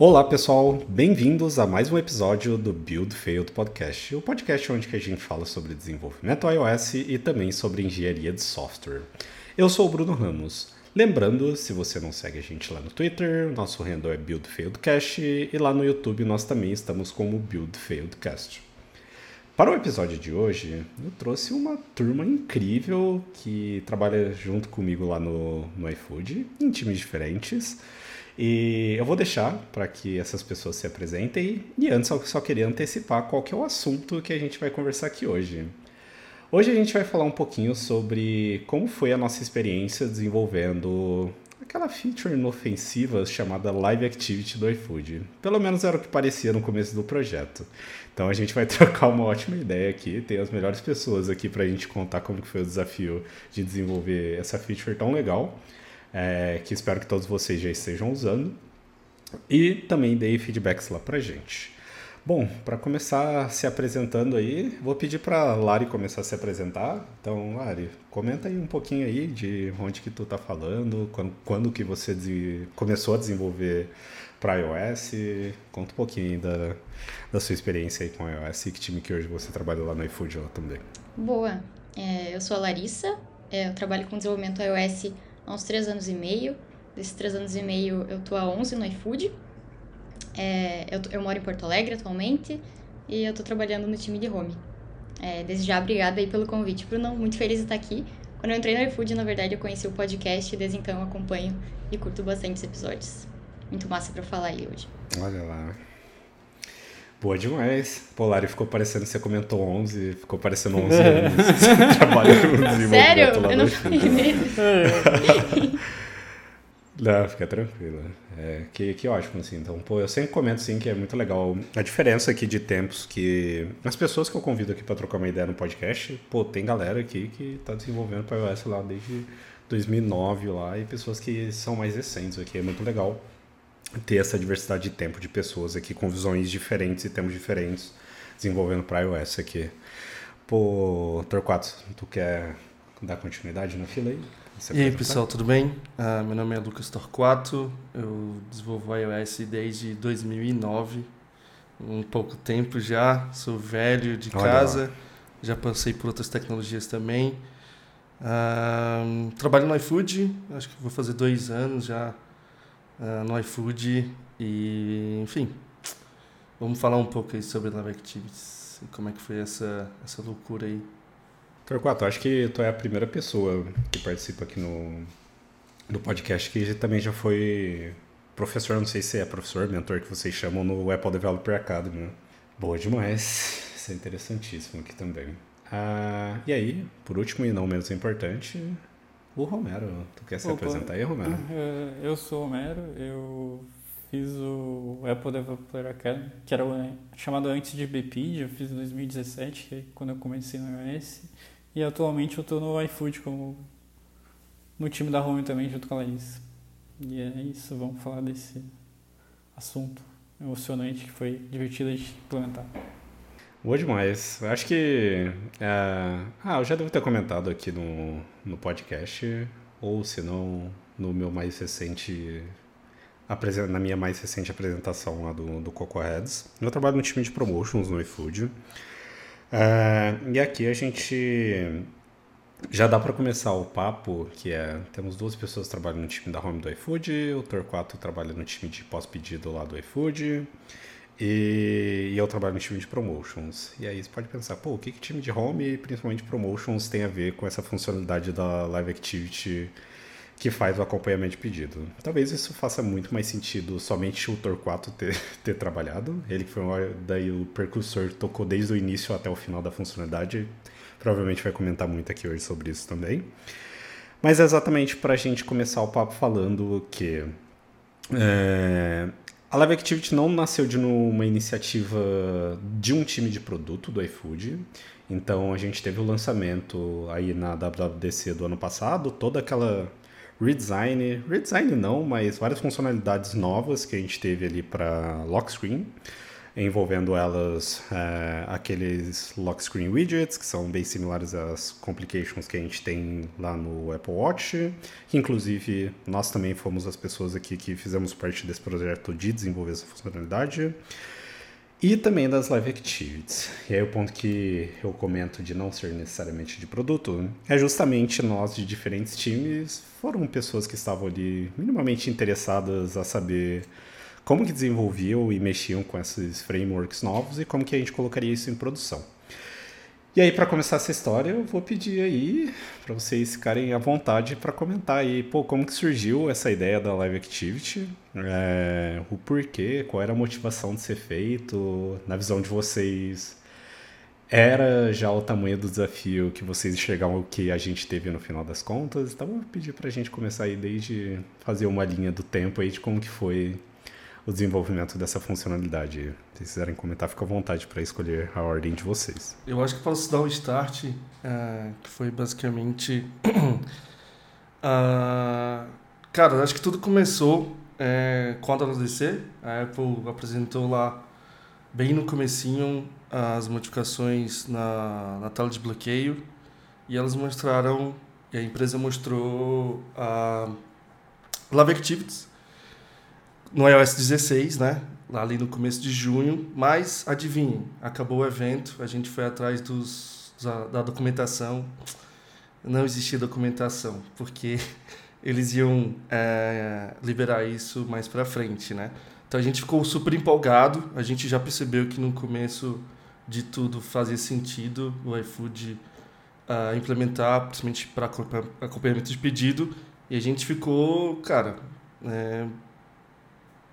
Olá pessoal, bem-vindos a mais um episódio do Build Failed Podcast, o podcast onde a gente fala sobre desenvolvimento iOS e também sobre engenharia de software. Eu sou o Bruno Ramos. Lembrando, se você não segue a gente lá no Twitter, nosso handle é Build Failed Cast e lá no YouTube nós também estamos como Build Failed Cast. Para o episódio de hoje, eu trouxe uma turma incrível que trabalha junto comigo lá no, no iFood, em times diferentes. E eu vou deixar para que essas pessoas se apresentem. E antes, eu só queria antecipar qual que é o assunto que a gente vai conversar aqui hoje. Hoje a gente vai falar um pouquinho sobre como foi a nossa experiência desenvolvendo aquela feature inofensiva chamada Live Activity do iFood. Pelo menos era o que parecia no começo do projeto. Então a gente vai trocar uma ótima ideia aqui, tem as melhores pessoas aqui para a gente contar como foi o desafio de desenvolver essa feature tão legal é, que espero que todos vocês já estejam usando. E também dei feedbacks lá pra gente. Bom, para começar se apresentando aí, vou pedir para Lari começar a se apresentar. Então, Lari, comenta aí um pouquinho aí de onde que tu tá falando, quando, quando que você começou a desenvolver para iOS. Conta um pouquinho da, da sua experiência aí com iOS e que time que hoje você trabalha lá no iFood lá também. Boa, é, eu sou a Larissa, é, eu trabalho com desenvolvimento iOS há uns três anos e meio. Desses três anos e meio, eu tô há 11 no iFood. É, eu, eu moro em Porto Alegre atualmente e eu tô trabalhando no time de home. É, desde já, obrigada aí pelo convite, Bruno. Muito feliz de estar aqui. Quando eu entrei no iFood, na verdade, eu conheci o podcast e desde então eu acompanho e curto bastante os episódios. Muito massa para falar aí hoje. Olha lá. Boa demais. Polari ficou parecendo, você comentou 11, ficou parecendo 11 anos. Trabalhando Sério? Eu não falei Não, fica tranquila. É, que, que ótimo, assim. Então, pô, eu sempre comento, assim, que é muito legal a diferença aqui de tempos que... As pessoas que eu convido aqui para trocar uma ideia no podcast, pô, tem galera aqui que tá desenvolvendo para iOS lá desde 2009 lá e pessoas que são mais recentes aqui. É muito legal ter essa diversidade de tempo de pessoas aqui com visões diferentes e tempos diferentes desenvolvendo para iOS aqui. Pô, Torquato, tu quer dar continuidade na fila aí? e aí, pessoal, tudo bem? Uh, meu nome é Lucas Torquato, eu desenvolvo iOS desde 2009, um pouco tempo já, sou velho de Olha casa, lá. já passei por outras tecnologias também. Uh, trabalho no iFood, acho que vou fazer dois anos já uh, no iFood. E, enfim, vamos falar um pouco aí sobre Live Activities e como é que foi essa, essa loucura aí. Torquato, acho que tu é a primeira pessoa que participa aqui no, no podcast que também já foi professor, não sei se é professor, mentor que vocês chamam no Apple Developer Academy. Né? Boa demais, isso é interessantíssimo aqui também. Ah, e aí, por último e não menos importante, o Romero. Tu quer se Opa. apresentar aí, Romero? É, eu sou o Romero, eu fiz o Apple Developer Academy, que era chamado antes de BPID, eu fiz em 2017, que é quando eu comecei no iOS. E atualmente eu estou no iFood como no time da Home também, junto com a Laís. E é isso, vamos falar desse assunto emocionante que foi divertido de implementar. Boa demais. Acho que. É... Ah, eu já devo ter comentado aqui no, no podcast, ou se não, no meu mais recente. Na minha mais recente apresentação lá do, do Coco Heads. Eu trabalho no time de promotions no iFood. É... E aqui a gente. Já dá para começar o papo, que é, temos duas pessoas que trabalham no time da Home do iFood, o Torquato trabalha no time de pós-pedido lá do iFood, e, e, eu trabalho no time de promotions. E aí você pode pensar, pô, o que, que time de home e principalmente promotions tem a ver com essa funcionalidade da Live Activity que faz o acompanhamento de pedido? Talvez isso faça muito mais sentido somente o Torquato ter, ter trabalhado. Ele foi daí o percursor, tocou desde o início até o final da funcionalidade. Provavelmente vai comentar muito aqui hoje sobre isso também. Mas é exatamente para a gente começar o papo falando que é, a Live Activity não nasceu de uma iniciativa de um time de produto do iFood. Então a gente teve o lançamento aí na WWDC do ano passado, toda aquela redesign, redesign não, mas várias funcionalidades novas que a gente teve ali para lock screen. Envolvendo elas é, aqueles lock screen widgets, que são bem similares às complications que a gente tem lá no Apple Watch, que inclusive nós também fomos as pessoas aqui que fizemos parte desse projeto de desenvolver essa funcionalidade. E também das live activities. E aí o ponto que eu comento de não ser necessariamente de produto é justamente nós de diferentes times foram pessoas que estavam ali minimamente interessadas a saber como que desenvolviam e mexiam com esses frameworks novos e como que a gente colocaria isso em produção. E aí, para começar essa história, eu vou pedir aí para vocês ficarem à vontade para comentar aí, pô, como que surgiu essa ideia da Live Activity, é, o porquê, qual era a motivação de ser feito, na visão de vocês, era já o tamanho do desafio que vocês enxergaram o que a gente teve no final das contas? Então, eu vou pedir para a gente começar aí desde fazer uma linha do tempo aí de como que foi o desenvolvimento dessa funcionalidade. Se quiserem comentar, fica à vontade para escolher a ordem de vocês. Eu acho que posso dar o start, uh, que foi basicamente. uh, cara, acho que tudo começou é, quando a DC, a Apple apresentou lá bem no comecinho as modificações na, na tela de bloqueio e elas mostraram, e a empresa mostrou a Live Activities, no iOS 16, né? Ali no começo de junho. Mas, adivinhe, acabou o evento, a gente foi atrás dos, da documentação. Não existia documentação, porque eles iam é, liberar isso mais para frente, né? Então a gente ficou super empolgado. A gente já percebeu que no começo de tudo fazia sentido o iFood uh, implementar, principalmente para acompanhamento de pedido. E a gente ficou, cara, é,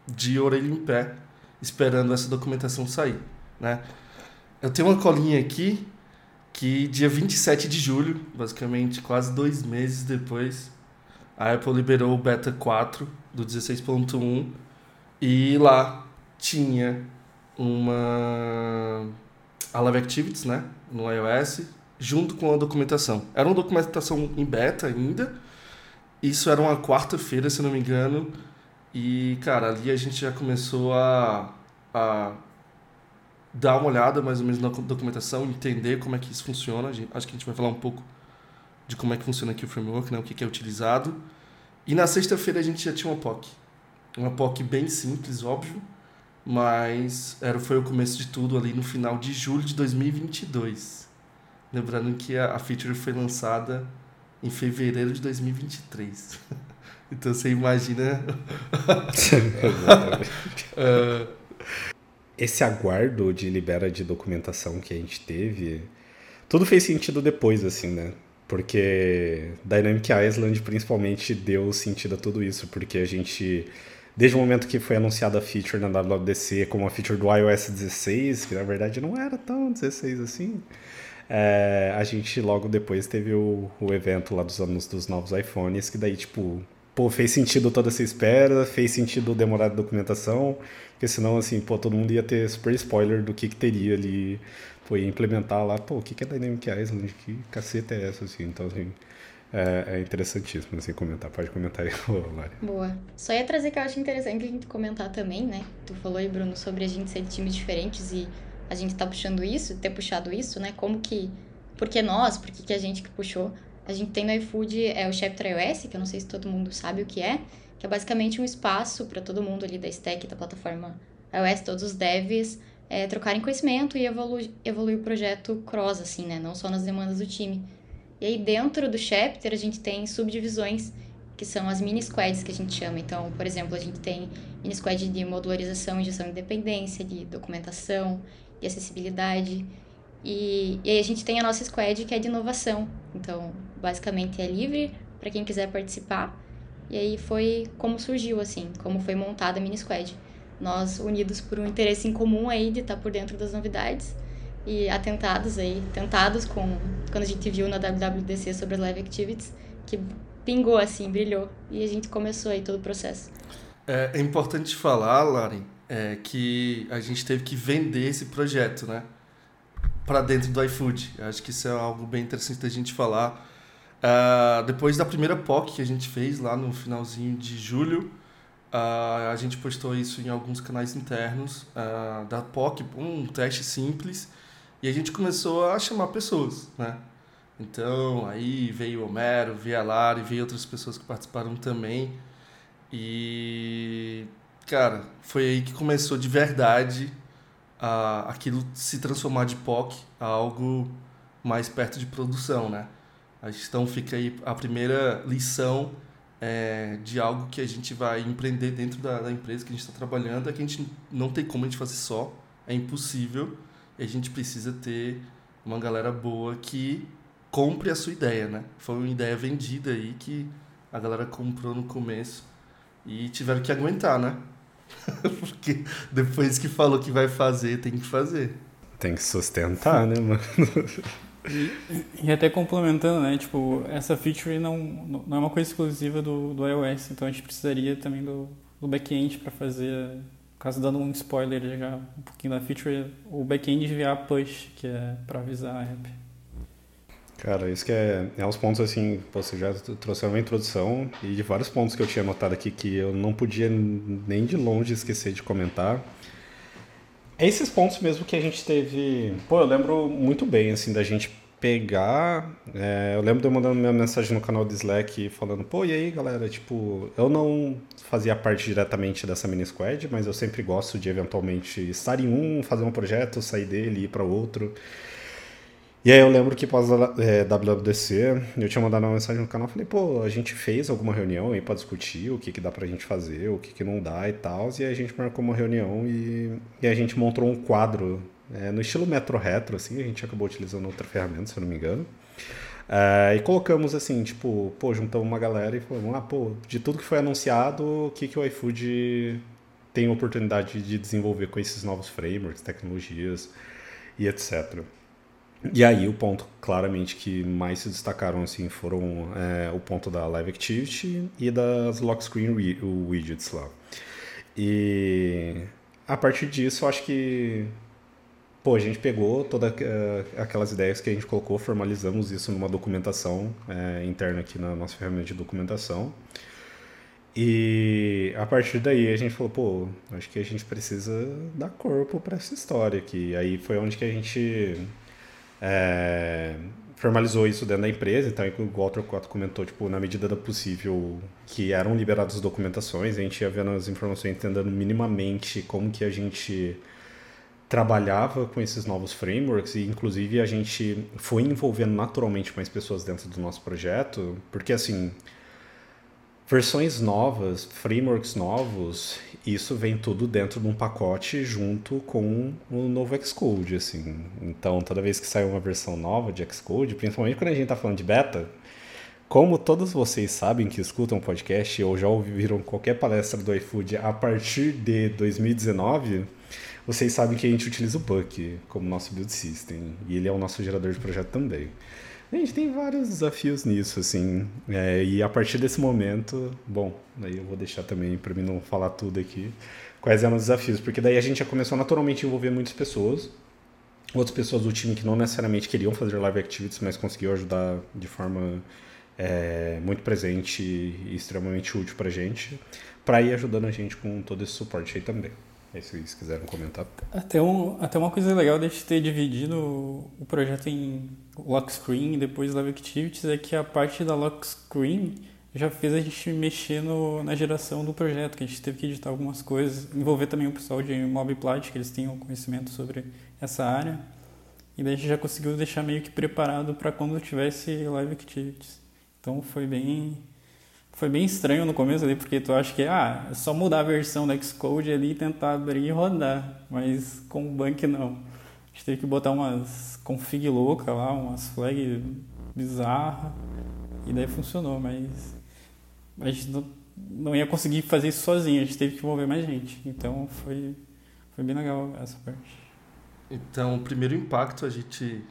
de orelha em pé, esperando essa documentação sair, né? Eu tenho uma colinha aqui que dia 27 de julho, basicamente quase dois meses depois, a Apple liberou o Beta 4 do 16.1 e lá tinha uma a Live Activities, né, no iOS, junto com a documentação. Era uma documentação em beta ainda. Isso era uma quarta-feira, se não me engano, e, cara, ali a gente já começou a, a dar uma olhada mais ou menos na documentação, entender como é que isso funciona. Acho que a gente vai falar um pouco de como é que funciona aqui o framework, né? o que, é utilizado. E na sexta-feira a gente já tinha uma POC. Uma POC bem simples, óbvio, mas era, foi o começo de tudo ali no final de julho de 2022. Lembrando que a, a feature foi lançada em fevereiro de 2023. Então você imagina. uh... Esse aguardo de libera de documentação que a gente teve, tudo fez sentido depois, assim, né? Porque Dynamic Island principalmente deu sentido a tudo isso, porque a gente, desde o momento que foi anunciada a feature na WWDC como a feature do iOS 16, que na verdade não era tão 16 assim, é, a gente logo depois teve o, o evento lá dos anos dos novos iPhones, que daí, tipo, pô, fez sentido toda essa espera, fez sentido demorar a documentação, porque senão, assim, pô, todo mundo ia ter super spoiler do que, que teria ali, pô, ia implementar lá, pô, o que, que é Dynamic Island, que caceta é essa, assim, então, assim, é, é interessantíssimo, assim, comentar, pode comentar aí, Lari. Boa. Só ia trazer que eu acho interessante a gente comentar também, né, tu falou aí, Bruno, sobre a gente ser de times diferentes e a gente tá puxando isso, ter puxado isso, né, como que, por que nós, por que, que a gente que puxou, a gente tem no iFood é o Chapter iOS, que eu não sei se todo mundo sabe o que é, que é basicamente um espaço para todo mundo ali da stack, da plataforma iOS, todos os devs, é, trocarem conhecimento e evoluir, evoluir o projeto cross, assim, né? Não só nas demandas do time. E aí dentro do Chapter a gente tem subdivisões que são as mini squads que a gente chama. Então, por exemplo, a gente tem mini squad de modularização gestão de independência, de documentação, de acessibilidade. E, e aí a gente tem a nossa squad que é de inovação. Então, basicamente é livre para quem quiser participar. E aí foi como surgiu, assim, como foi montada a Mini Squad. Nós unidos por um interesse em comum aí de estar tá por dentro das novidades e atentados aí, tentados com quando a gente viu na WWDC sobre as live activities, que pingou assim, brilhou e a gente começou aí todo o processo. É, é importante falar, Lari, é, que a gente teve que vender esse projeto, né? para dentro do iFood. Acho que isso é algo bem interessante da gente falar. Uh, depois da primeira POC que a gente fez lá no finalzinho de julho, Uh, a gente postou isso em alguns canais internos uh, da POC, um teste simples, e a gente começou a chamar pessoas, né? Então, aí veio o Homero, veio a Lara, veio outras pessoas que participaram também. E, cara, foi aí que começou de verdade aquilo se transformar de POC a algo mais perto de produção, né? Então fica aí a primeira lição é, de algo que a gente vai empreender dentro da, da empresa que a gente está trabalhando, é que a gente não tem como a gente fazer só, é impossível, e a gente precisa ter uma galera boa que compre a sua ideia, né? Foi uma ideia vendida aí que a galera comprou no começo e tiveram que aguentar, né? Porque depois que falou que vai fazer, tem que fazer. Tem que sustentar, né, mano? E, até complementando, né? Tipo, essa feature não, não é uma coisa exclusiva do, do iOS, então a gente precisaria também do, do back-end para fazer. Caso dando um spoiler já um pouquinho da feature, o back-end enviar push, que é para avisar a app. Cara, isso que é, é uns pontos assim, você já trouxe uma introdução e de vários pontos que eu tinha notado aqui que eu não podia nem de longe esquecer de comentar. É esses pontos mesmo que a gente teve. Pô, eu lembro muito bem, assim, da gente pegar. É, eu lembro de eu mandando minha mensagem no canal do Slack falando, pô, e aí, galera? Tipo, eu não fazia parte diretamente dessa mini squad, mas eu sempre gosto de eventualmente estar em um, fazer um projeto, sair dele, ir para outro. E aí eu lembro que pós é, WWDC, eu tinha mandado uma mensagem no canal, falei, pô, a gente fez alguma reunião aí para discutir o que, que dá pra gente fazer, o que, que não dá e tal, e aí a gente marcou uma reunião e, e a gente montou um quadro é, no estilo Metro Retro, assim, a gente acabou utilizando outra ferramenta, se eu não me engano. É, e colocamos assim, tipo, pô, juntamos uma galera e falamos, ah, pô, de tudo que foi anunciado, o que, que o iFood tem oportunidade de desenvolver com esses novos frameworks, tecnologias e etc. E aí o ponto claramente que mais se destacaram assim foram é, o ponto da Live Activity e das Lock Screen Widgets lá. E a partir disso eu acho que pô, a gente pegou todas uh, aquelas ideias que a gente colocou, formalizamos isso numa documentação é, interna aqui na nossa ferramenta de documentação. E a partir daí a gente falou, pô, acho que a gente precisa dar corpo para essa história aqui. Aí foi onde que a gente é, formalizou isso dentro da empresa, então, o Walter Cotto comentou, tipo, na medida do possível, que eram liberadas as documentações, a gente ia vendo as informações, entendendo minimamente como que a gente trabalhava com esses novos frameworks e inclusive a gente foi envolvendo naturalmente mais pessoas dentro do nosso projeto, porque assim, versões novas, frameworks novos, isso vem tudo dentro de um pacote junto com o novo Xcode, assim. Então, toda vez que sai uma versão nova de Xcode, principalmente quando a gente está falando de beta, como todos vocês sabem que escutam podcast ou já ouviram qualquer palestra do iFood a partir de 2019, vocês sabem que a gente utiliza o Buck como nosso build system e ele é o nosso gerador de projeto também. Gente tem vários desafios nisso, assim. É, e a partir desse momento, bom, daí eu vou deixar também para mim não falar tudo aqui, quais eram os desafios, porque daí a gente já começou naturalmente a envolver muitas pessoas, outras pessoas do time que não necessariamente queriam fazer live activities, mas conseguiam ajudar de forma é, muito presente e extremamente útil para gente, para ir ajudando a gente com todo esse suporte aí também. É se vocês comentar. Até, um, até uma coisa legal de ter dividido o projeto em lock screen e depois live activities é que a parte da lock screen já fez a gente mexer no, na geração do projeto, que a gente teve que editar algumas coisas, envolver também o pessoal de Mobplat, que eles tenham conhecimento sobre essa área. E daí a gente já conseguiu deixar meio que preparado para quando tivesse live activities. Então foi bem foi bem estranho no começo ali, porque tu acha que ah, é só mudar a versão do Xcode ali e tentar abrir e rodar, mas com o Bank não. A gente teve que botar umas config louca lá, umas flag bizarras, e daí funcionou, mas a gente não, não ia conseguir fazer isso sozinho, a gente teve que envolver mais gente. Então foi, foi bem legal essa parte. Então, o primeiro impacto a gente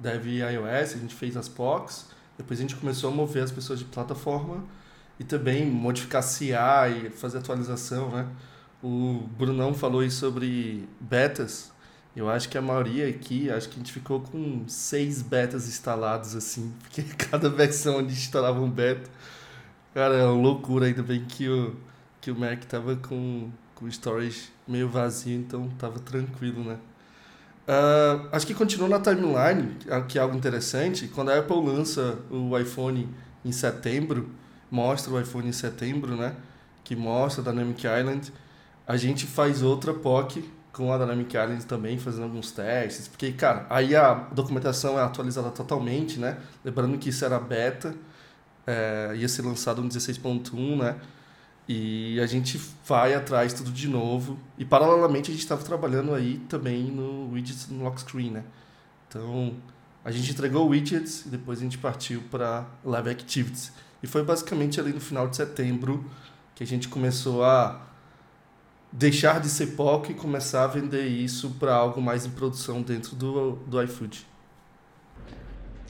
deve iOS, a gente fez as POCs, depois a gente começou a mover as pessoas de plataforma e também modificar CA e fazer atualização, né? O Brunão falou aí sobre betas. Eu acho que a maioria aqui, acho que a gente ficou com seis betas instalados, assim, porque cada versão a gente instalava um beta. Cara, é uma loucura, ainda bem que o, que o Mac tava com, com o storage meio vazio, então tava tranquilo, né? Uh, acho que continua na timeline, que é algo interessante. Quando a Apple lança o iPhone em setembro, mostra o iPhone em setembro, né? Que mostra a Dynamic Island. A gente faz outra POC com a Dynamic Island também, fazendo alguns testes. Porque, cara, aí a documentação é atualizada totalmente, né? Lembrando que isso era beta, é, ia ser lançado no 16.1, né? E a gente vai atrás tudo de novo. E paralelamente a gente estava trabalhando aí também no widgets no lock screen, né? Então a gente entregou widgets e depois a gente partiu para Live Activities. E foi basicamente ali no final de setembro que a gente começou a deixar de ser POC e começar a vender isso para algo mais em produção dentro do, do iFood.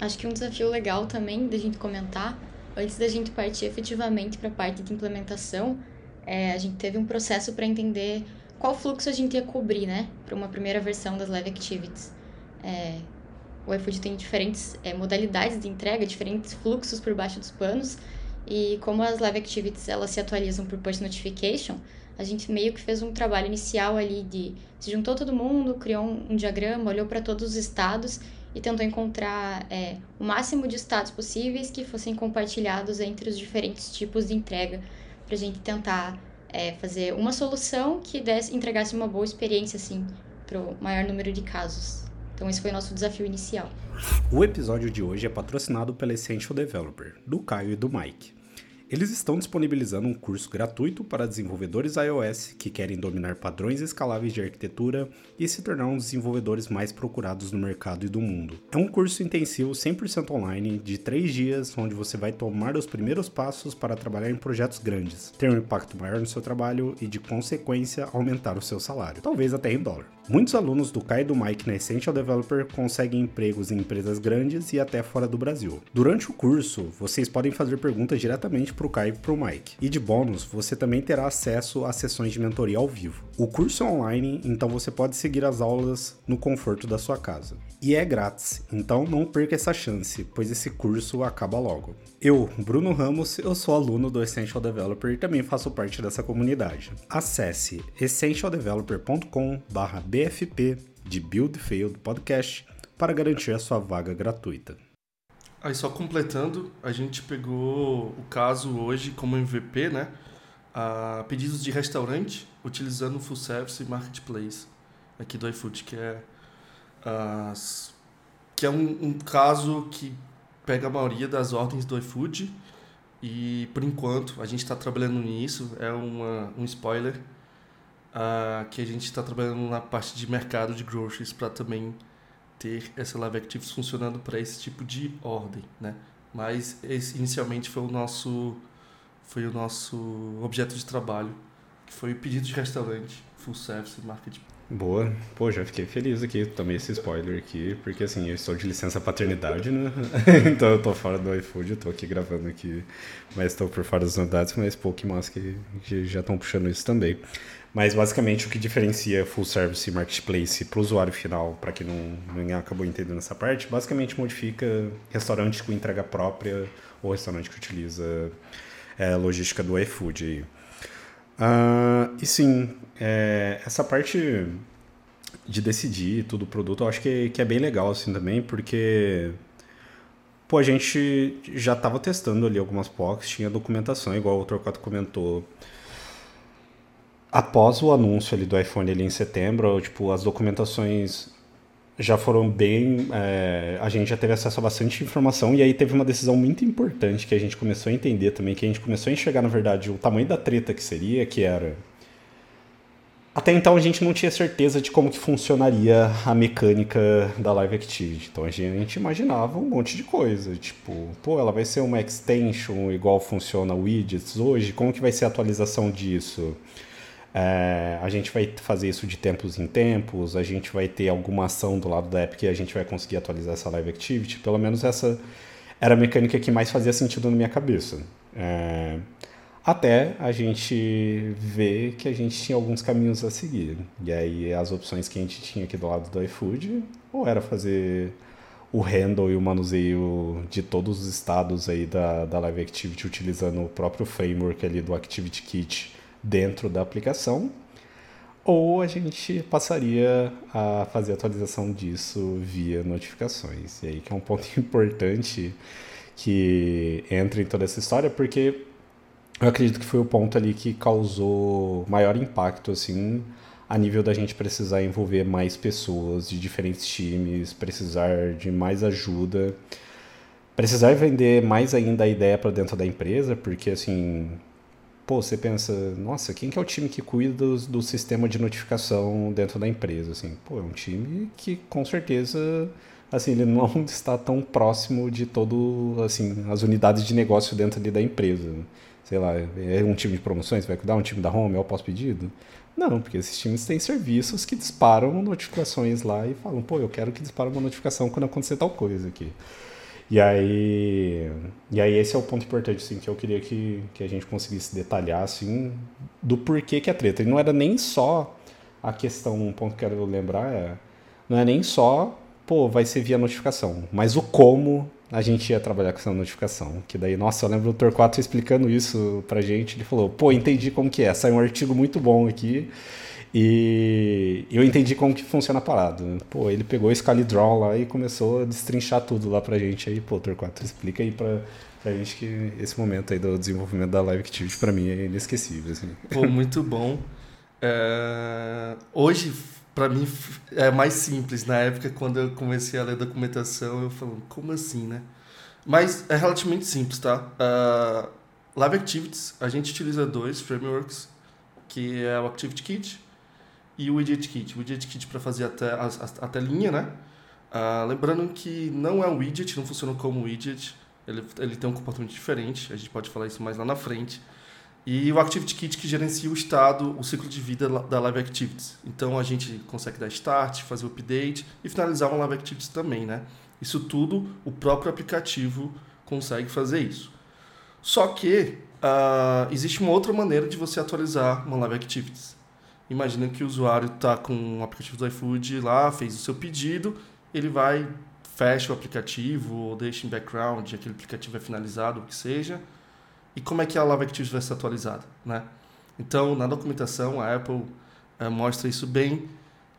Acho que um desafio legal também da gente comentar antes da gente partir efetivamente para a parte de implementação, é, a gente teve um processo para entender qual fluxo a gente ia cobrir, né, para uma primeira versão das Live Activities. É, o iFood tem diferentes é, modalidades de entrega, diferentes fluxos por baixo dos panos, e como as Live Activities elas se atualizam por push notification, a gente meio que fez um trabalho inicial ali de se juntou todo mundo, criou um, um diagrama, olhou para todos os estados e tentou encontrar é, o máximo de estados possíveis que fossem compartilhados entre os diferentes tipos de entrega, para a gente tentar é, fazer uma solução que desse, entregasse uma boa experiência assim, para o maior número de casos. Então, esse foi o nosso desafio inicial. O episódio de hoje é patrocinado pela Essential Developer, do Caio e do Mike. Eles estão disponibilizando um curso gratuito para desenvolvedores iOS que querem dominar padrões escaláveis de arquitetura e se tornar um dos desenvolvedores mais procurados no mercado e do mundo. É um curso intensivo 100% online de 3 dias, onde você vai tomar os primeiros passos para trabalhar em projetos grandes, ter um impacto maior no seu trabalho e, de consequência, aumentar o seu salário, talvez até em dólar. Muitos alunos do Kai e do Mike na Essential Developer conseguem empregos em empresas grandes e até fora do Brasil. Durante o curso, vocês podem fazer perguntas diretamente para o Kai e para o Mike. E de bônus, você também terá acesso a sessões de mentoria ao vivo. O curso é online, então você pode seguir as aulas no conforto da sua casa. E é grátis, então não perca essa chance, pois esse curso acaba logo. Eu, Bruno Ramos, eu sou aluno do Essential Developer e também faço parte dessa comunidade. Acesse essentialdeveloper.com/bfp de Build Failed Podcast para garantir a sua vaga gratuita. Aí só completando, a gente pegou o caso hoje como MVP, né? A pedidos de restaurante utilizando o Full Service Marketplace aqui do iFood, que é as, que é um, um caso que pega a maioria das ordens do iFood e por enquanto a gente está trabalhando nisso é uma, um spoiler uh, que a gente está trabalhando na parte de mercado de groceries para também ter essa Live Actives funcionando para esse tipo de ordem, né? Mas esse inicialmente foi o nosso foi o nosso objeto de trabalho, que foi o pedido de restaurante, full service marketing. Boa. Pô, já fiquei feliz aqui. Tomei esse spoiler aqui, porque assim, eu estou de licença paternidade, né? então eu tô fora do iFood, eu tô aqui gravando aqui, mas estou por fora das novidades, mas pô, que massa que, já estão puxando isso também. Mas basicamente o que diferencia full service e marketplace para o usuário final, para quem não, não acabou entendendo essa parte, basicamente modifica restaurante com entrega própria ou restaurante que utiliza é, logística do iFood. Uh, e sim, é, essa parte de decidir tudo o produto, eu acho que, que é bem legal assim também, porque pô, a gente já estava testando ali algumas POCs, tinha documentação, igual o Torquato comentou. Após o anúncio ali do iPhone ali em setembro, tipo, as documentações já foram bem. É, a gente já teve acesso a bastante informação e aí teve uma decisão muito importante que a gente começou a entender também, que a gente começou a enxergar, na verdade, o tamanho da treta que seria, que era. Até então a gente não tinha certeza de como que funcionaria a mecânica da Live Activity. Então a gente imaginava um monte de coisa, tipo, pô, ela vai ser uma extension igual funciona o widgets hoje, como que vai ser a atualização disso? É, a gente vai fazer isso de tempos em tempos, a gente vai ter alguma ação do lado da app que a gente vai conseguir atualizar essa Live Activity. Pelo menos essa era a mecânica que mais fazia sentido na minha cabeça. É, até a gente ver que a gente tinha alguns caminhos a seguir. E aí as opções que a gente tinha aqui do lado do iFood, ou era fazer o handle e o manuseio de todos os estados aí da, da Live Activity utilizando o próprio framework ali do Activity Kit dentro da aplicação, ou a gente passaria a fazer atualização disso via notificações. E aí que é um ponto importante que entra em toda essa história, porque eu acredito que foi o ponto ali que causou maior impacto, assim, a nível da gente precisar envolver mais pessoas de diferentes times, precisar de mais ajuda, precisar vender mais ainda a ideia para dentro da empresa, porque assim, pô, você pensa, nossa, quem que é o time que cuida do, do sistema de notificação dentro da empresa? Assim, pô, é um time que com certeza assim, ele não está tão próximo de todo, assim, as unidades de negócio dentro ali da empresa. Sei lá, é um time de promoções, vai cuidar um time da home, é o pós-pedido? Não, porque esses times têm serviços que disparam notificações lá e falam, pô, eu quero que dispare uma notificação quando acontecer tal coisa aqui. E aí, e aí esse é o ponto importante, assim, que eu queria que, que a gente conseguisse detalhar, assim, do porquê que é treta. E não era nem só a questão, um ponto que eu quero lembrar é, não é nem só, pô, vai ser via notificação, mas o como a gente ia trabalhar com essa notificação. Que daí, nossa, eu lembro o Torquato explicando isso pra gente. Ele falou, pô, entendi como que é. Saiu um artigo muito bom aqui. E eu entendi como que funciona a parada. Pô, ele pegou esse Calidraw lá e começou a destrinchar tudo lá pra gente aí. Pô, Torquato, explica aí pra, pra gente que esse momento aí do desenvolvimento da Live Activity pra mim é inesquecível. Assim. Pô, muito bom. É... Hoje para mim é mais simples. Na época, quando eu comecei a ler documentação, eu falei, como assim, né? Mas é relativamente simples, tá? Uh, Live Activities, a gente utiliza dois frameworks, que é o Activity Kit e o Widget Kit. O Widget Kit para fazer a, a, a telinha, né? Uh, lembrando que não é um widget, não funciona como widget. Ele, ele tem um comportamento diferente, a gente pode falar isso mais lá na frente. E o Activity Kit que gerencia o estado, o ciclo de vida da Live Activities. Então a gente consegue dar start, fazer o update e finalizar uma Live Activities também, né? Isso tudo o próprio aplicativo consegue fazer isso. Só que uh, existe uma outra maneira de você atualizar uma Live Activities. Imagina que o usuário está com o aplicativo do iFood lá, fez o seu pedido, ele vai, fecha o aplicativo ou deixa em background, aquele aplicativo é finalizado, o que seja, e como é que a Live Activity vai ser atualizada, né? Então, na documentação, a Apple é, mostra isso bem,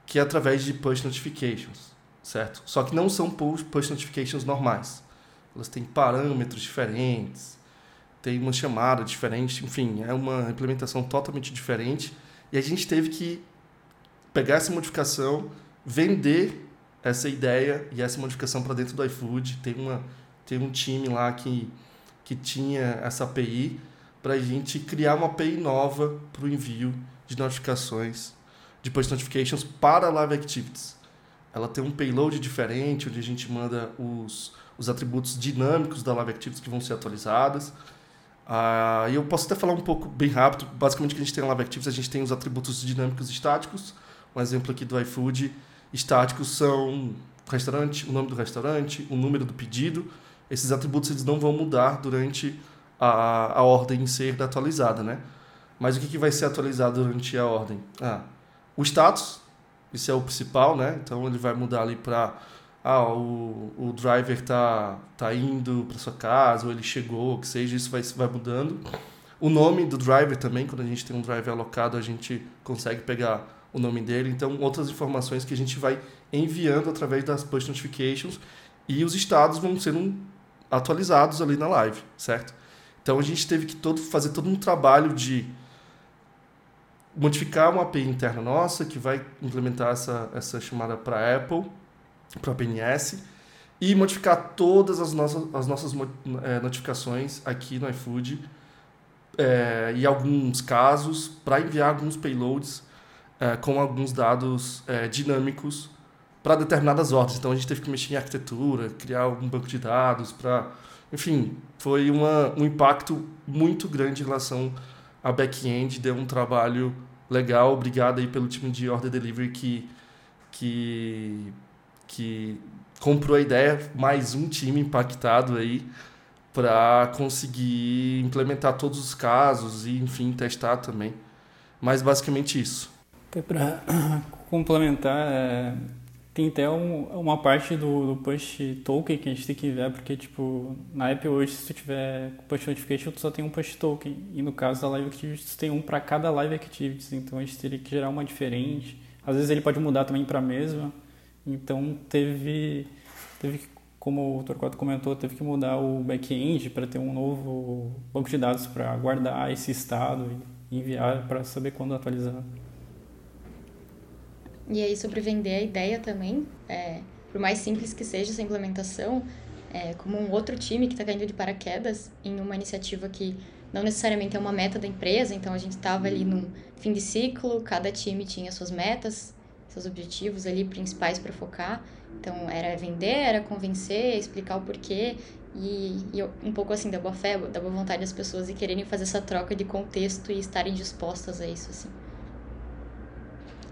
que é através de push notifications, certo? Só que não são push, push notifications normais. Elas têm parâmetros diferentes, tem uma chamada diferente, enfim, é uma implementação totalmente diferente. E a gente teve que pegar essa modificação, vender essa ideia e essa modificação para dentro do iFood. Tem, uma, tem um time lá que que tinha essa API para a gente criar uma API nova para o envio de notificações, de push notifications para Live Activities. Ela tem um payload diferente, onde a gente manda os, os atributos dinâmicos da Live Activities que vão ser atualizadas. Ah, e eu posso até falar um pouco bem rápido. Basicamente, o que a gente tem na Live Activities, a gente tem os atributos dinâmicos e estáticos. Um exemplo aqui do iFood. Estáticos são o restaurante, o nome do restaurante, o número do pedido esses atributos eles não vão mudar durante a, a ordem ser atualizada, né? Mas o que, que vai ser atualizado durante a ordem? Ah, o status, isso é o principal, né? Então ele vai mudar ali para ah, o, o driver tá, tá indo para sua casa, ou ele chegou, que seja, isso vai, vai mudando. O nome do driver também, quando a gente tem um driver alocado, a gente consegue pegar o nome dele. Então, outras informações que a gente vai enviando através das push notifications e os estados vão sendo atualizados ali na live, certo? Então a gente teve que todo, fazer todo um trabalho de modificar uma API interna nossa que vai implementar essa, essa chamada para Apple, para a PNS, e modificar todas as nossas, as nossas é, notificações aqui no iFood, é, e alguns casos, para enviar alguns payloads é, com alguns dados é, dinâmicos para determinadas ordens. Então a gente teve que mexer em arquitetura, criar um banco de dados para, enfim, foi uma, um impacto muito grande em relação a back-end, deu um trabalho legal. Obrigado aí pelo time de order delivery que que que comprou a ideia, mais um time impactado aí para conseguir implementar todos os casos e, enfim, testar também. Mas basicamente isso. Para complementar, é, tem até um, uma parte do, do push token que a gente tem que ver, porque, tipo, na app hoje, se tu tiver push notification, tu só tem um push token. E no caso da Live Activities, tem um para cada Live Activities. Então a gente teria que gerar uma diferente. Às vezes ele pode mudar também para a mesma. Então teve, teve como o Torquato comentou, teve que mudar o back-end para ter um novo banco de dados para guardar esse estado e enviar para saber quando atualizar. E aí, sobre vender a ideia também, é, por mais simples que seja essa implementação, é, como um outro time que está caindo de paraquedas em uma iniciativa que não necessariamente é uma meta da empresa, então a gente estava ali no fim de ciclo, cada time tinha suas metas, seus objetivos ali principais para focar. Então era vender, era convencer, explicar o porquê e, e um pouco assim da boa fé, da boa vontade das pessoas e quererem fazer essa troca de contexto e estarem dispostas a isso assim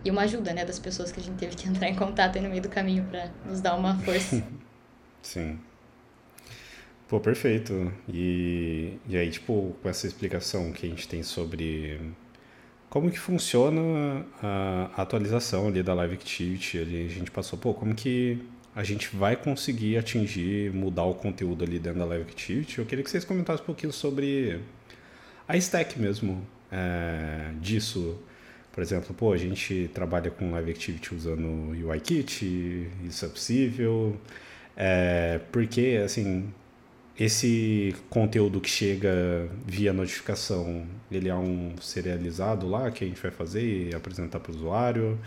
e uma ajuda, né, das pessoas que a gente teve que entrar em contato aí no meio do caminho para nos dar uma força. Sim. Pô, perfeito. E, e aí, tipo, com essa explicação que a gente tem sobre como que funciona a atualização ali da Live Activity, ali a gente passou, pô, como que a gente vai conseguir atingir, mudar o conteúdo ali dentro da Live Activity. Eu queria que vocês comentassem um pouquinho sobre a stack mesmo é, disso. Por exemplo, pô, a gente trabalha com Live Activity usando UIKit, isso é possível. É, porque, assim, esse conteúdo que chega via notificação, ele é um serializado lá que a gente vai fazer e apresentar para o usuário.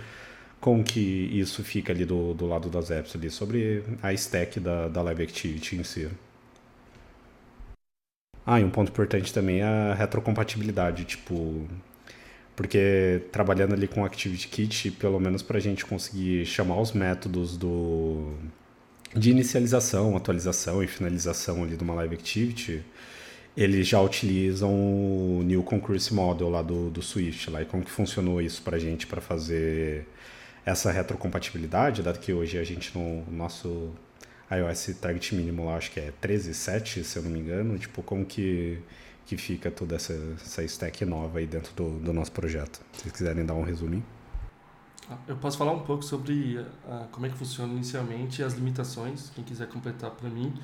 Como que isso fica ali do, do lado das apps ali, sobre a stack da, da Live Activity em si. Ah, e um ponto importante também é a retrocompatibilidade, tipo, porque trabalhando ali com ActivityKit, pelo menos para a gente conseguir chamar os métodos do de inicialização, atualização e finalização ali de uma Live Activity, eles já utilizam o New Concurrency Model lá do, do Swift. Lá, e como que funcionou isso para a gente para fazer essa retrocompatibilidade, dado que hoje a gente no nosso iOS Target Mínimo lá, acho que é 13.7, se eu não me engano, tipo, como que que fica toda essa, essa stack nova aí dentro do, do nosso projeto. Se vocês quiserem dar um resuminho. Ah, eu posso falar um pouco sobre uh, como é que funciona inicialmente as limitações, quem quiser completar para mim.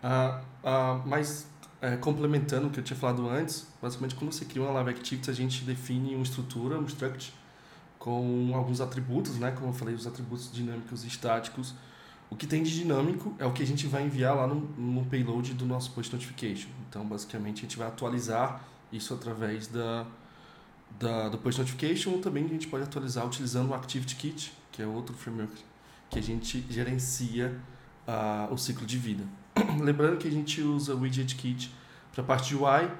Uh, uh, mas uh, complementando o que eu tinha falado antes, basicamente quando você cria uma Live Activity, a gente define uma estrutura, um struct, com alguns atributos, né? como eu falei, os atributos dinâmicos e estáticos, o que tem de dinâmico é o que a gente vai enviar lá no, no payload do nosso push notification. Então, basicamente, a gente vai atualizar isso através da, da, do push notification ou também a gente pode atualizar utilizando o ActivityKit, que é outro framework que a gente gerencia uh, o ciclo de vida. Lembrando que a gente usa o WidgetKit para a parte de UI,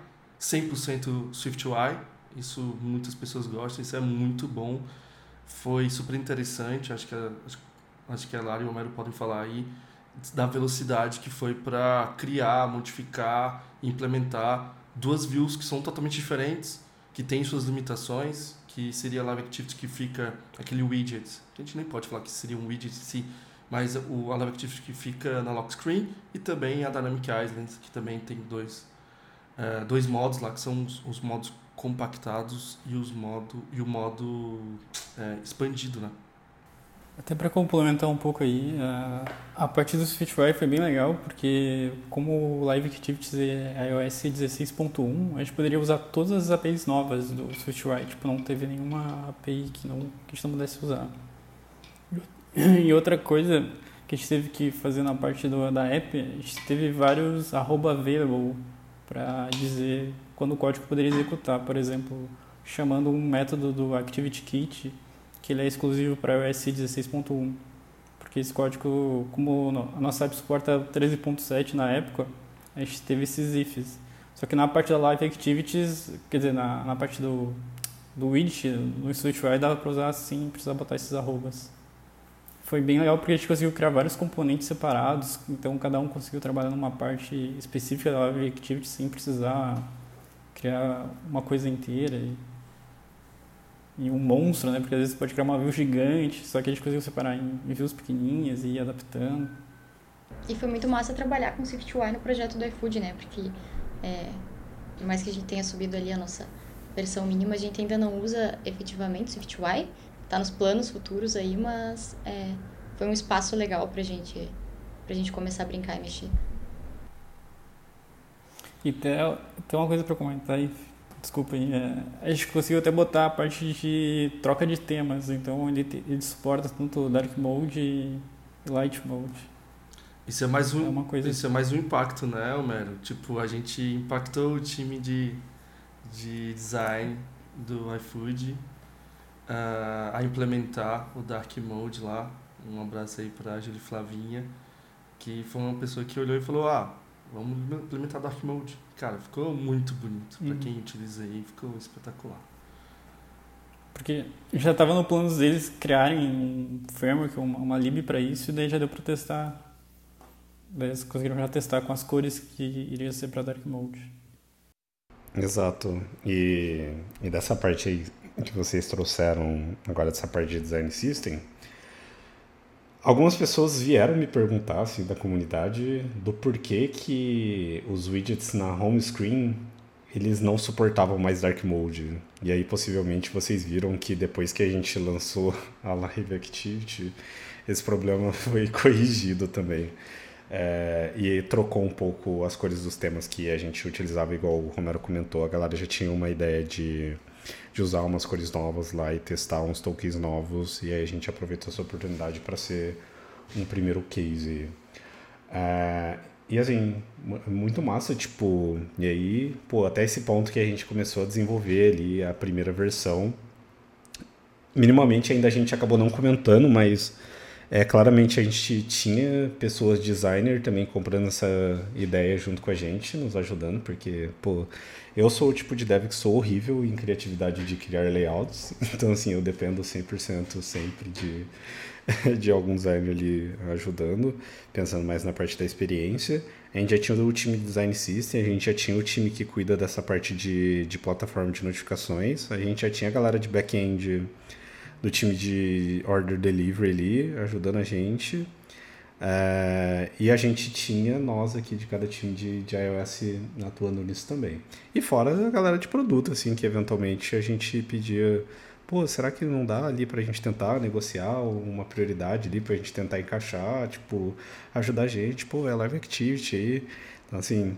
100% SwiftUI, isso muitas pessoas gostam, isso é muito bom, foi super interessante, acho que, que acho que a Lara e o Homero podem falar aí, da velocidade que foi para criar, modificar, implementar duas views que são totalmente diferentes, que têm suas limitações, que seria a Live Activity que fica aquele widget. A gente nem pode falar que seria um widget em si, mas o, a Live Activity que fica na lock screen e também a Dynamic Islands, que também tem dois, uh, dois modos lá, que são os, os modos compactados e, os modo, e o modo uh, expandido, né? Até para complementar um pouco aí, a, a parte do SwiftUI foi bem legal, porque como o Live Activities é iOS 16.1, a gente poderia usar todas as APIs novas do SwiftUI, tipo, não teve nenhuma API que, não, que a gente não pudesse usar. E outra coisa que a gente teve que fazer na parte do, da app, a gente teve vários arroba available para dizer quando o código poderia executar, por exemplo, chamando um método do ActivityKit que ele é exclusivo para iOS 16.1. Porque esse código, como a nossa app suporta 13.7 na época, a gente teve esses ifs. Só que na parte da Live Activities, quer dizer, na, na parte do, do widget, no SwiftUI, dava para usar assim, precisar botar esses arrobas. Foi bem legal porque a gente conseguiu criar vários componentes separados, então cada um conseguiu trabalhar numa parte específica da Live Activity sem precisar criar uma coisa inteira. E e um monstro, né? Porque às vezes você pode criar uma view gigante, só que a gente conseguiu separar em views pequenininhas e ir adaptando. E foi muito massa trabalhar com SwiftUI no projeto do iFood, né? Porque é, por mais que a gente tenha subido ali a nossa versão mínima, a gente ainda não usa efetivamente SwiftUI. Tá nos planos futuros aí, mas é, foi um espaço legal pra gente, pra gente começar a brincar e mexer. E tem, tem uma coisa para comentar aí, desculpa aí, é, a gente conseguiu até botar a parte de troca de temas, então ele, ele suporta tanto Dark Mode e Light Mode. Isso é mais um, é uma coisa... isso é mais um impacto, né, Homero? Tipo, a gente impactou o time de, de design do iFood uh, a implementar o Dark Mode lá. Um abraço aí para a Julie Flavinha, que foi uma pessoa que olhou e falou: Ah, vamos implementar Dark Mode. Cara, ficou muito bonito. Uhum. Para quem utiliza aí, ficou espetacular. Porque já estava no plano deles criarem um framework, uma, uma lib para isso, e daí já deu para testar. Daí eles conseguiram já testar com as cores que iria ser para Dark Mode. Exato. E, e dessa parte aí que vocês trouxeram agora dessa parte de design system, Algumas pessoas vieram me perguntar, assim, da comunidade, do porquê que os widgets na home screen eles não suportavam mais Dark Mode. E aí, possivelmente, vocês viram que depois que a gente lançou a Live Activity, esse problema foi corrigido também. É, e trocou um pouco as cores dos temas que a gente utilizava, igual o Romero comentou. A galera já tinha uma ideia de de usar umas cores novas lá e testar uns tokens novos. E aí a gente aproveitou essa oportunidade para ser um primeiro case. É, e assim, muito massa, tipo, e aí, pô, até esse ponto que a gente começou a desenvolver ali a primeira versão. Minimamente ainda a gente acabou não comentando, mas é, claramente a gente tinha pessoas designer também comprando essa ideia junto com a gente, nos ajudando, porque, pô, eu sou o tipo de dev que sou horrível em criatividade de criar layouts, então assim, eu dependo 100% sempre de, de algum designer ali ajudando, pensando mais na parte da experiência. A gente já tinha o time de design system, a gente já tinha o time que cuida dessa parte de, de plataforma de notificações, a gente já tinha a galera de back-end do time de order delivery ali, ajudando a gente. É, e a gente tinha nós aqui de cada time de, de iOS atuando nisso também. E fora a galera de produto, assim, que eventualmente a gente pedia, pô, será que não dá ali pra gente tentar negociar uma prioridade ali pra gente tentar encaixar, tipo, ajudar a gente, pô, é live activity aí. Então, assim,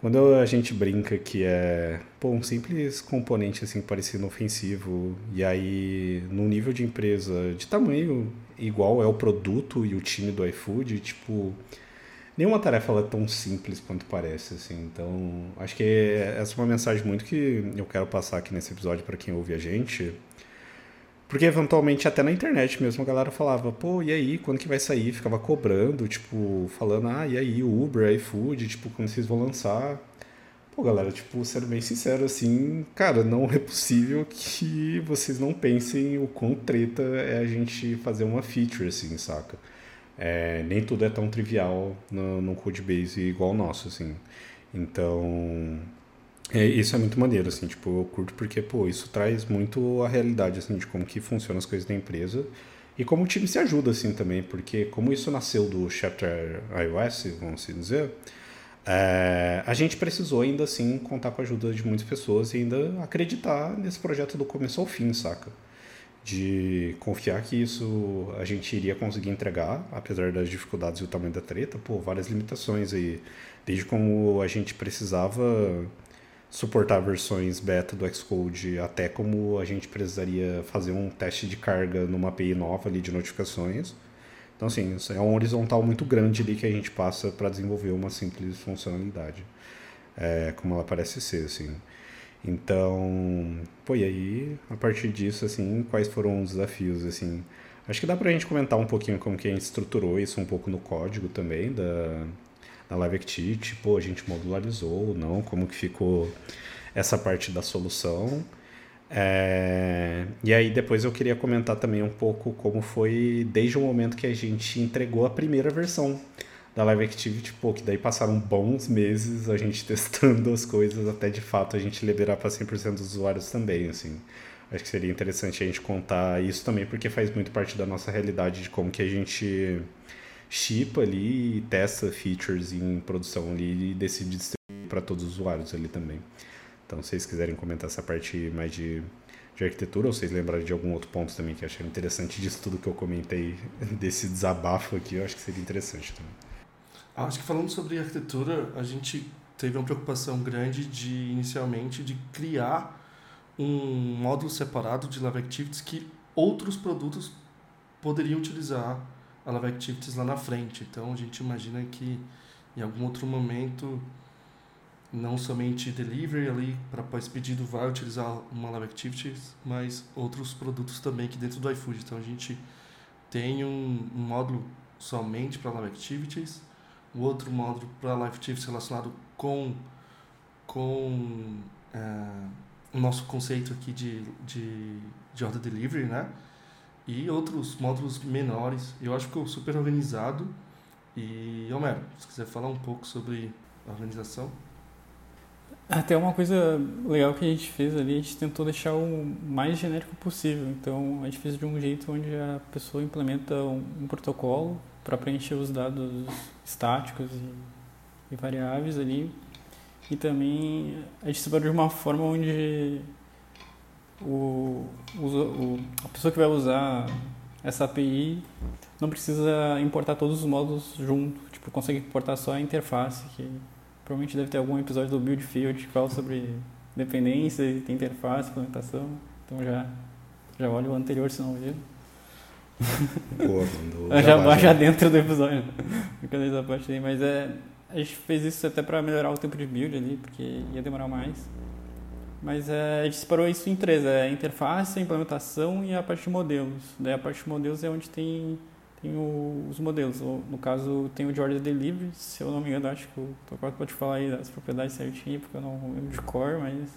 quando a gente brinca que é pô, um simples componente assim parecido ofensivo, e aí no nível de empresa de tamanho igual é o produto e o time do iFood, tipo, nenhuma tarefa é tão simples quanto parece, assim. Então, acho que essa é uma mensagem muito que eu quero passar aqui nesse episódio para quem ouve a gente. Porque eventualmente até na internet mesmo a galera falava, pô, e aí, quando que vai sair? Ficava cobrando, tipo, falando, ah, e aí, Uber, iFood, tipo, quando vocês vão lançar? Pô, galera, tipo, sendo bem sincero, assim, cara, não é possível que vocês não pensem o quão treta é a gente fazer uma feature, assim, saca? É, nem tudo é tão trivial no, no codebase igual o nosso, assim. Então, é, isso é muito maneiro, assim, tipo, eu curto porque, pô, isso traz muito a realidade, assim, de como que funcionam as coisas da empresa e como o time se ajuda, assim, também, porque como isso nasceu do Chapter iOS, vamos assim dizer, é, a gente precisou ainda, assim, contar com a ajuda de muitas pessoas e ainda acreditar nesse projeto do começo ao fim, saca? De confiar que isso a gente iria conseguir entregar, apesar das dificuldades e o tamanho da treta, pô, várias limitações aí, desde como a gente precisava suportar versões beta do Xcode, até como a gente precisaria fazer um teste de carga numa API nova ali de notificações. Então, assim, é um horizontal muito grande ali que a gente passa para desenvolver uma simples funcionalidade, é, como ela parece ser, assim. Então, pô, e aí, a partir disso, assim, quais foram os desafios, assim? Acho que dá para a gente comentar um pouquinho como que a gente estruturou isso um pouco no código também da, na Live Activity, pô, a gente modularizou ou não, como que ficou essa parte da solução. É... E aí depois eu queria comentar também um pouco como foi desde o momento que a gente entregou a primeira versão da Live Activity, pô, que daí passaram bons meses a gente testando as coisas até de fato a gente liberar para 100% dos usuários também, assim. Acho que seria interessante a gente contar isso também, porque faz muito parte da nossa realidade de como que a gente chipa ali e testa features em produção ali e decide distribuir para todos os usuários ali também. Então, se vocês quiserem comentar essa parte mais de, de arquitetura, ou vocês lembrarem de algum outro ponto também que acharam interessante disso tudo que eu comentei, desse desabafo aqui, eu acho que seria interessante também. Ah, acho que falando sobre arquitetura, a gente teve uma preocupação grande de, inicialmente, de criar um módulo separado de Live Activities que outros produtos poderiam utilizar a Live Activities lá na frente. Então, a gente imagina que em algum outro momento não somente delivery ali para pós-pedido vai utilizar uma Live Activities, mas outros produtos também aqui dentro do iFood. Então a gente tem um, um módulo somente para Live Activities, o outro módulo para Live Activities relacionado com, com é, o nosso conceito aqui de, de, de order delivery, né? E outros módulos menores. Eu acho que ficou super organizado. E, Homero, se quiser falar um pouco sobre a organização. Até uma coisa legal que a gente fez ali, a gente tentou deixar o mais genérico possível. Então, a gente fez de um jeito onde a pessoa implementa um, um protocolo para preencher os dados estáticos e, e, variáveis ali. E também a gente separou de uma forma onde o, o, a pessoa que vai usar essa API não precisa importar todos os módulos junto. Tipo, consegue importar só a interface, que provavelmente deve ter algum episódio do Build Field que fala sobre dependência e tem interface, implementação. Então já, já olha o anterior se não viu. Pô, já baixa dentro do episódio. Brincadeira essa parte aí, mas é, a gente fez isso até para melhorar o tempo de build ali, porque ia demorar mais. Mas é, a gente separou isso em três, é a interface, a implementação e a parte de modelos. Daí a parte de modelos é onde tem, tem o, os modelos. No caso, tem o order delivery, se eu não me engano, acho que o Tocato pode falar aí das propriedades certinho, porque eu não lembro de cor, mas...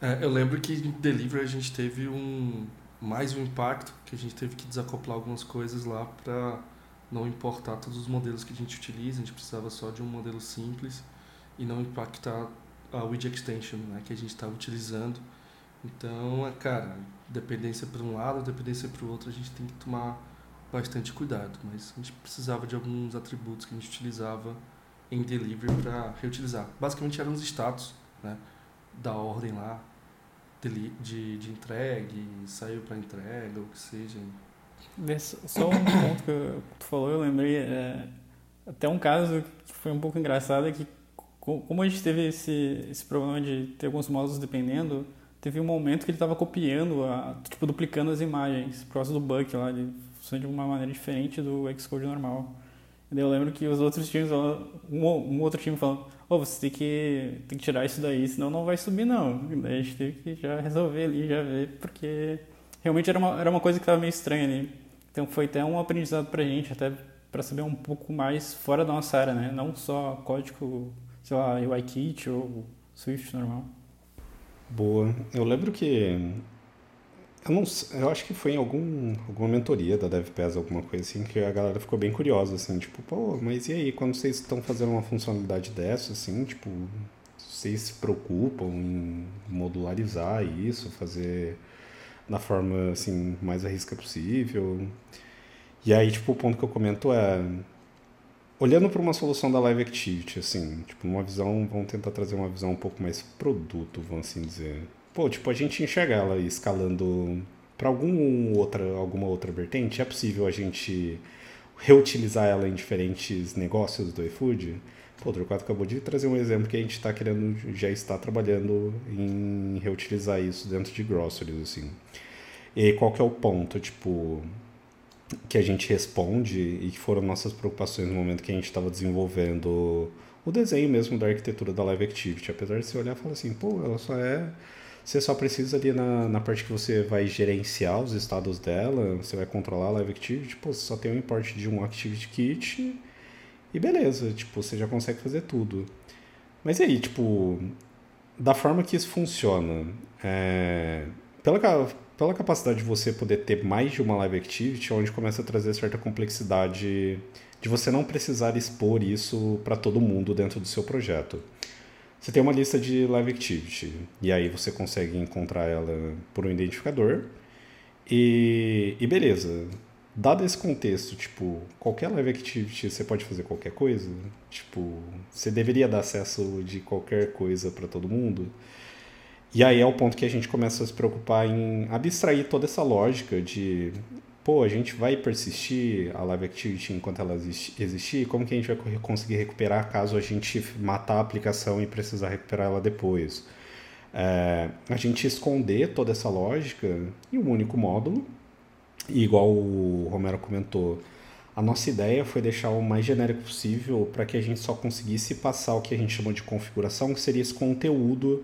É, eu lembro que em delivery a gente teve um mais um impacto, que a gente teve que desacoplar algumas coisas lá para não importar todos os modelos que a gente utiliza, a gente precisava só de um modelo simples e não impactar a widget extension né, que a gente estava utilizando. Então, é, cara, dependência para um lado, dependência para o outro, a gente tem que tomar bastante cuidado. Mas a gente precisava de alguns atributos que a gente utilizava em delivery para reutilizar. Basicamente eram os status né, da ordem lá de, de, de entregue, saiu para entrega, ou que seja. Só um ponto que tu falou, eu lembrei, é, até um caso que foi um pouco engraçado, é que como a gente teve esse, esse problema de ter alguns módulos dependendo, teve um momento que ele estava copiando, a, tipo, duplicando as imagens por causa do bug lá, ele funciona de uma maneira diferente do Xcode normal. E daí eu lembro que os outros times, um, um outro time falando, oh, você tem que, tem que tirar isso daí, senão não vai subir não. E daí a gente teve que já resolver ali, já ver, porque realmente era uma, era uma coisa que estava meio estranha ali. Então foi até um aprendizado pra gente, até para saber um pouco mais fora da nossa área, né? Não só código sei lá, UIKit ou Swift normal. Boa. Eu lembro que. Eu, não, eu acho que foi em algum, alguma mentoria da DevPass, alguma coisa assim, que a galera ficou bem curiosa, assim, tipo, pô, mas e aí, quando vocês estão fazendo uma funcionalidade dessa, assim, tipo, vocês se preocupam em modularizar isso, fazer da forma, assim, mais a risca possível? E aí, tipo, o ponto que eu comento é, olhando para uma solução da Live Activity, assim, tipo, uma visão, vamos tentar trazer uma visão um pouco mais produto, vamos assim dizer. Pô, tipo, a gente enxerga ela escalando para algum outra, alguma outra vertente, é possível a gente reutilizar ela em diferentes negócios do iFood? Pô, o Torquato acabou de trazer um exemplo que a gente está querendo, já está trabalhando em reutilizar isso dentro de groceries, assim. E qual que é o ponto? Tipo, que a gente responde e que foram nossas preocupações no momento que a gente estava desenvolvendo o desenho mesmo da arquitetura da Live Activity. Apesar de você olhar e falar assim, pô, ela só é. Você só precisa ali na, na parte que você vai gerenciar os estados dela, você vai controlar a Live Activity, pô, você só tem um import de um Activity Kit e beleza, tipo, você já consegue fazer tudo. Mas e aí, tipo, da forma que isso funciona, é, pela, pela capacidade de você poder ter mais de uma live activity, onde começa a trazer certa complexidade de você não precisar expor isso para todo mundo dentro do seu projeto. Você tem uma lista de live activity e aí você consegue encontrar ela por um identificador e, e beleza. Dado esse contexto, tipo, qualquer live activity você pode fazer qualquer coisa, tipo, você deveria dar acesso de qualquer coisa para todo mundo. E aí é o ponto que a gente começa a se preocupar em abstrair toda essa lógica de, pô, a gente vai persistir a live activity enquanto ela existir? Como que a gente vai conseguir recuperar caso a gente matar a aplicação e precisar recuperar ela depois? É, a gente esconder toda essa lógica em um único módulo, e igual o Romero comentou, a nossa ideia foi deixar o mais genérico possível para que a gente só conseguisse passar o que a gente chama de configuração, que seria esse conteúdo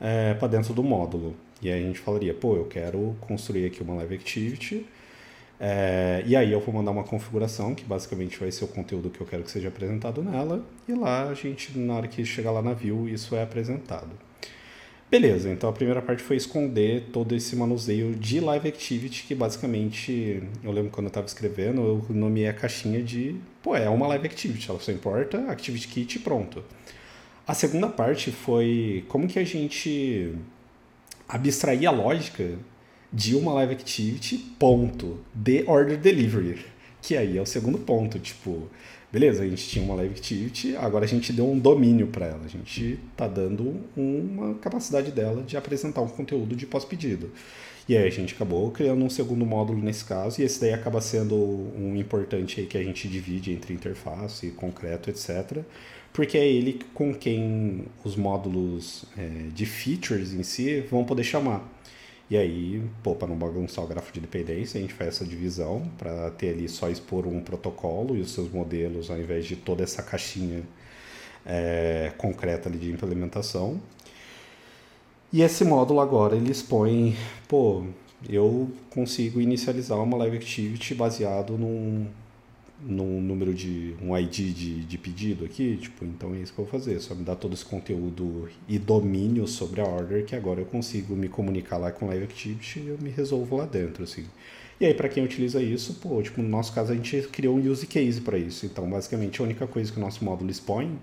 é, para dentro do módulo. E aí a gente falaria, pô, eu quero construir aqui uma Live Activity, é, e aí eu vou mandar uma configuração, que basicamente vai ser o conteúdo que eu quero que seja apresentado nela, e lá a gente, na hora que chegar lá na view, isso é apresentado. Beleza, então a primeira parte foi esconder todo esse manuseio de Live Activity, que basicamente, eu lembro quando eu estava escrevendo, eu nomeei a caixinha de, pô, é uma Live Activity, ela só importa Activity Kit e pronto. A segunda parte foi como que a gente abstrair a lógica de uma Live Activity, ponto, de Order Delivery, que aí é o segundo ponto, tipo beleza, a gente tinha uma live activity, agora a gente deu um domínio para ela. A gente está dando uma capacidade dela de apresentar um conteúdo de pós-pedido. E aí a gente acabou criando um segundo módulo nesse caso, e esse daí acaba sendo um importante aí que a gente divide entre interface, concreto, etc. Porque é ele com quem os módulos é, de features em si vão poder chamar. E aí, pô, para não bagunçar o grafo de dependência, a gente faz essa divisão para ter ali só expor um protocolo e os seus modelos, ao invés de toda essa caixinha é, concreta ali de implementação. E esse módulo agora ele expõe, pô, eu consigo inicializar uma Live Activity baseado num, num número de um ID de, de pedido aqui, tipo, então é isso que eu vou fazer, só me dá todo esse conteúdo e domínio sobre a order que agora eu consigo me comunicar lá com Live Activity e eu me resolvo lá dentro, assim. E aí para quem utiliza isso, pô, tipo, no nosso caso a gente criou um use case para isso. Então, basicamente a única coisa que o nosso módulo expõe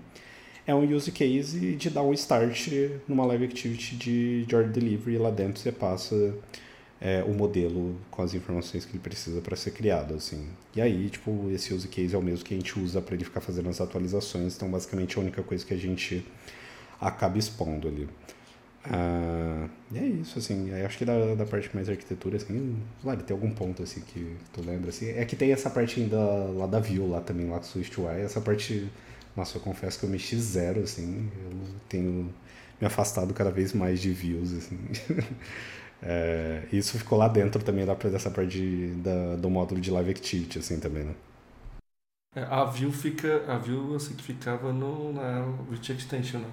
é um use case de dar um start numa Live Activity de, de order delivery e lá dentro você passa é, o modelo com as informações que ele precisa para ser criado, assim. E aí, tipo, esse use case é o mesmo que a gente usa para ele ficar fazendo as atualizações, então basicamente é a única coisa que a gente acaba expondo ali. Ah, e é isso, assim, acho que da, da parte mais arquitetura, assim, claro, tem algum ponto, assim, que tu lembra, assim, é que tem essa parte ainda lá da Vue, lá também, lá do SwiftUI, essa parte, nossa, eu confesso que eu mexi zero, assim, eu tenho me afastado cada vez mais de views, assim, É, isso ficou lá dentro também da, dessa parte de, da, do módulo de Live Activity, assim, também, né? É, a view fica, a view assim, que ficava no, na Rich Extension, né?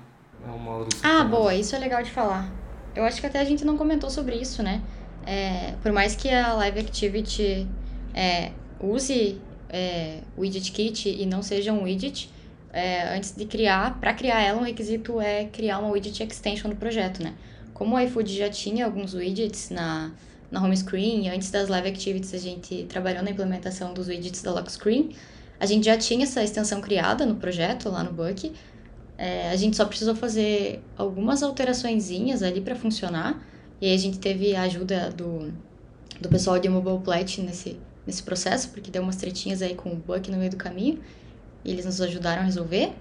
É um módulo ah, boa, isso é legal de falar. Eu acho que até a gente não comentou sobre isso, né? É, por mais que a Live Activity é, use é, o Widget Kit e não seja um widget, é, antes de criar, para criar ela, um requisito é criar uma widget extension do projeto, né? Como o iFood já tinha alguns widgets na, na home screen, antes das live activities a gente trabalhou na implementação dos widgets da lock screen, a gente já tinha essa extensão criada no projeto, lá no Buck. É, a gente só precisou fazer algumas alteraçõezinhas ali para funcionar. E aí a gente teve a ajuda do, do pessoal de Mobile Plat nesse, nesse processo, porque deu umas tretinhas aí com o Buck no meio do caminho. E eles nos ajudaram a resolver.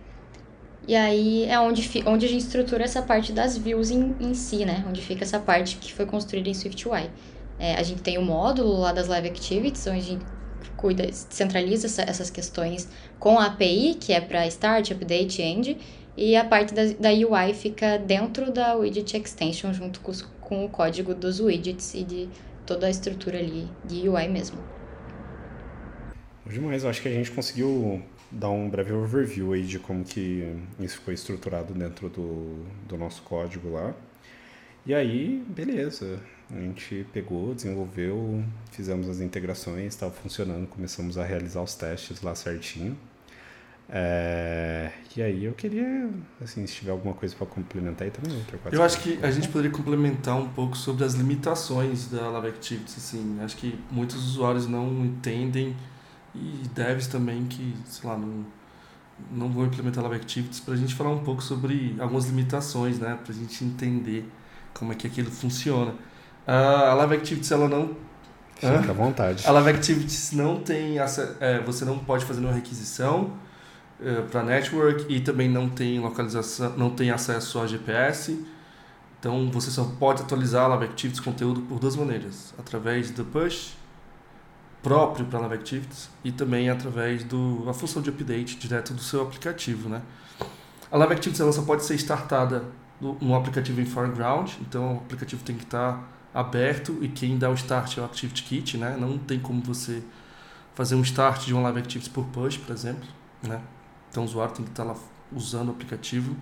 E aí é onde, onde a gente estrutura essa parte das views em, em si, né? Onde fica essa parte que foi construída em SwiftUI. É, a gente tem o módulo lá das Live Activities, onde a gente cuida, centraliza essa, essas questões com a API, que é para Start, Update, End, e a parte da, da UI fica dentro da Widget Extension, junto com, com o código dos widgets e de toda a estrutura ali de UI mesmo. Demais, eu acho que a gente conseguiu dar um breve overview aí de como que isso ficou estruturado dentro do, do nosso código lá. E aí, beleza. A gente pegou, desenvolveu, fizemos as integrações, estava funcionando, começamos a realizar os testes lá certinho. É, e aí eu queria, assim, se tiver alguma coisa para complementar aí também. Outra eu acho que a gente poderia complementar um pouco sobre as limitações da Live Activities, assim. Acho que muitos usuários não entendem e devs também que, sei lá, não, não vão implementar Live Activities para a gente falar um pouco sobre algumas limitações, né? Para a gente entender como é que aquilo funciona. a Live Activities, ela não... Fica à vontade. A Live Activities não tem... É, você não pode fazer nenhuma requisição é, para network e também não tem localização, não tem acesso a GPS. Então você só pode atualizar a Live Activities conteúdo por duas maneiras: através do push próprio para Live Activities e também através do a função de update direto do seu aplicativo, né? A Live Activities ela só pode ser startada no, no aplicativo em foreground, então o aplicativo tem que estar aberto e quem dá o start é o ActivityKit, né? Não tem como você fazer um start de uma Live Activities por push, por exemplo, né? Então o usuário tem que estar lá usando o aplicativo.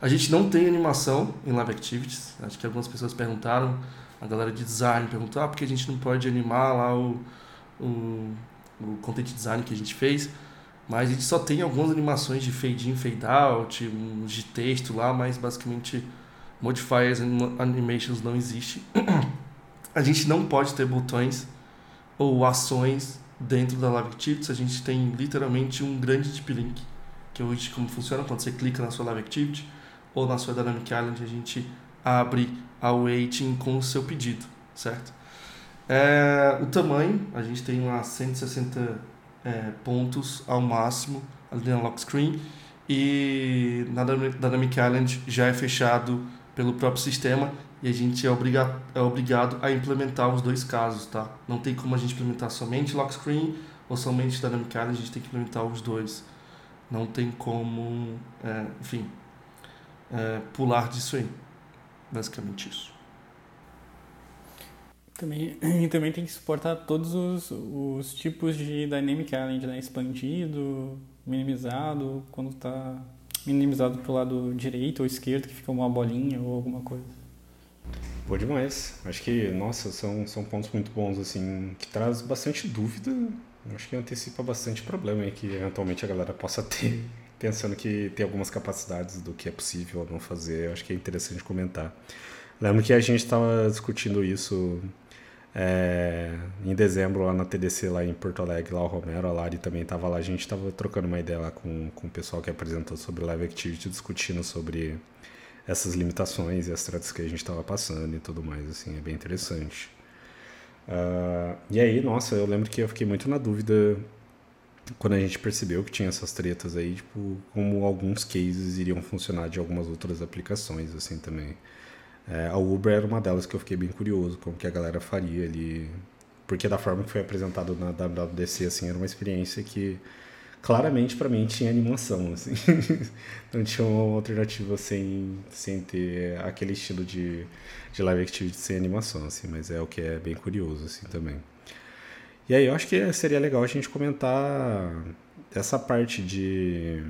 A gente não tem animação em Live Activities. Acho que algumas pessoas perguntaram, a galera de design perguntou, ah, porque a gente não pode animar lá o, o, content design que a gente fez. Mas a gente só tem algumas animações de fade in, fade out, uns de texto lá, mas basicamente modifiers animations não existe. a gente não pode ter botões ou ações dentro da Live Activities. A gente tem literalmente um grande deep link, que hoje como funciona quando você clica na sua Live Activity ou na sua Dynamic Island, a gente abre a waiting com o seu pedido, certo? É, o tamanho, a gente tem lá 160 é, pontos ao máximo ali na lock screen e na Dynamic Island já é fechado pelo próprio sistema e a gente é, obriga é obrigado a implementar os dois casos, tá? Não tem como a gente implementar somente lock screen ou somente Dynamic Island, a gente tem que implementar os dois. Não tem como, é, enfim, é, pular disso aí. Basicamente isso. Também, e também tem que suportar todos os, os tipos de Dynamic Island, né? Expandido, minimizado, quando está minimizado pro lado direito ou esquerdo, que fica uma bolinha ou alguma coisa. Boa demais. Acho que, nossa, são, são pontos muito bons, assim, que traz bastante dúvida. Acho que antecipa bastante problema aí que eventualmente a galera possa ter pensando que tem algumas capacidades do que é possível ou não fazer, acho que é interessante comentar. Lembro que a gente estava discutindo isso é, em dezembro lá na TDC, lá em Porto Alegre, lá o Romero, a Lari também estava lá, a gente estava trocando uma ideia lá com, com o pessoal que apresentou sobre Live Activity, discutindo sobre essas limitações e as tratas que a gente estava passando e tudo mais, assim, é bem interessante. Uh, e aí, nossa, eu lembro que eu fiquei muito na dúvida quando a gente percebeu que tinha essas tretas aí, tipo, como alguns cases iriam funcionar de algumas outras aplicações, assim, também. É, a Uber era uma delas que eu fiquei bem curioso, como que a galera faria ali, porque da forma que foi apresentado na WWDC, assim, era uma experiência que claramente para mim tinha animação, assim. não tinha uma alternativa sem, sem ter aquele estilo de, de live activity sem animação, assim, mas é o que é bem curioso, assim, também. E aí eu acho que seria legal a gente comentar essa parte de.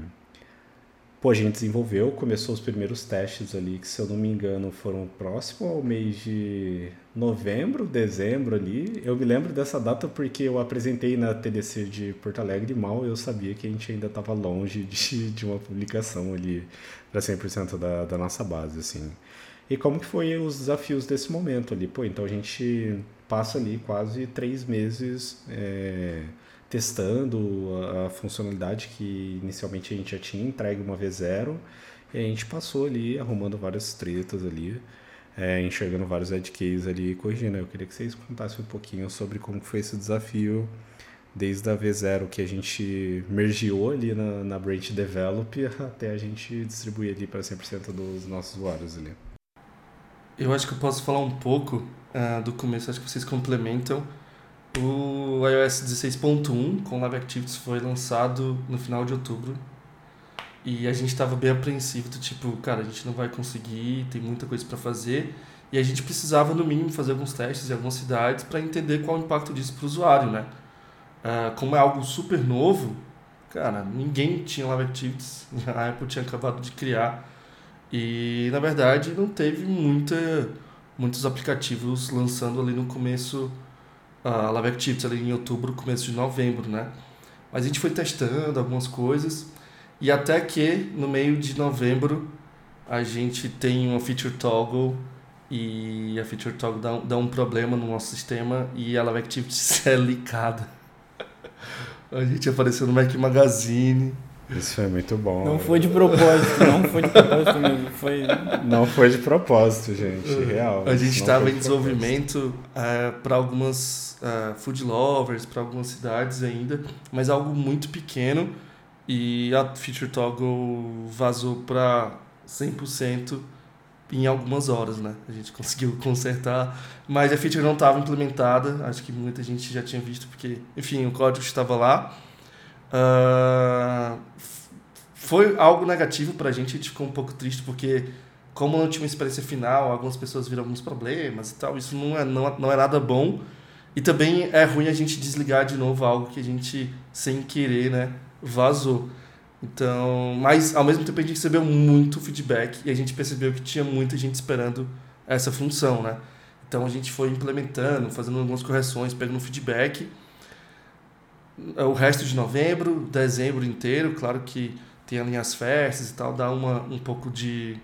Pô, a gente desenvolveu, começou os primeiros testes ali, que se eu não me engano foram próximo ao mês de novembro, dezembro ali. Eu me lembro dessa data porque eu apresentei na TDC de Porto Alegre e mal eu sabia que a gente ainda estava longe de, de uma publicação ali para 100% da, da nossa base, assim. E como que foi os desafios desse momento ali? Pô, então a gente passa ali quase três meses é, testando a, funcionalidade que inicialmente a gente já tinha entregue uma vez zero e a gente passou ali arrumando várias tretas ali, é, enxergando vários edge cases ali e corrigindo. Eu queria que vocês contassem um pouquinho sobre como foi esse desafio desde a V0 que a gente mergiou ali na, na branch develop até a gente distribuir ali para 100% dos nossos usuários ali. Eu acho que eu posso falar um pouco uh, do começo, acho que vocês complementam. O iOS 16.1 com Live Activities foi lançado no final de outubro. E a gente estava bem apreensivo do tipo, cara, a gente não vai conseguir, tem muita coisa para fazer. E a gente precisava, no mínimo, fazer alguns testes em algumas cidades para entender qual o impacto disso para o usuário, né? Uh, como é algo super novo, cara, ninguém tinha Live Activities, a Apple tinha acabado de criar. E, na verdade, não teve muita muitos aplicativos lançando ali no começo, a Live Activities ali em outubro, começo de novembro, né? Mas a gente foi testando algumas coisas e até que no meio de novembro a gente tem uma feature toggle e a feature toggle dá, dá um problema no nosso sistema e a Live Activities é licada. a gente apareceu no Mac Magazine isso foi muito bom. Não foi de propósito, não foi de propósito mesmo. Foi... Não foi de propósito, gente, real. A gente estava em de desenvolvimento uh, é, para algumas uh, food lovers, para algumas cidades ainda, mas algo muito pequeno e a Feature Toggle vazou para 100% em algumas horas, né? A gente conseguiu consertar, mas a feature não estava implementada. Acho que muita gente já tinha visto, porque, enfim, o código estava lá. Uh, foi algo negativo para a gente, a gente ficou um pouco triste, porque como não tinha uma experiência final, algumas pessoas viram alguns problemas e tal. Isso não é, não, não é nada bom. E também é ruim a gente desligar de novo algo que a gente, sem querer, né, vazou. Então, mas ao mesmo tempo a gente recebeu muito feedback e a gente percebeu que tinha muita gente esperando essa função, né? Então a gente foi implementando, fazendo algumas correções, pegando feedback. O resto de novembro, dezembro inteiro, claro que tem ali as festas e tal, dá uma, um pouco de,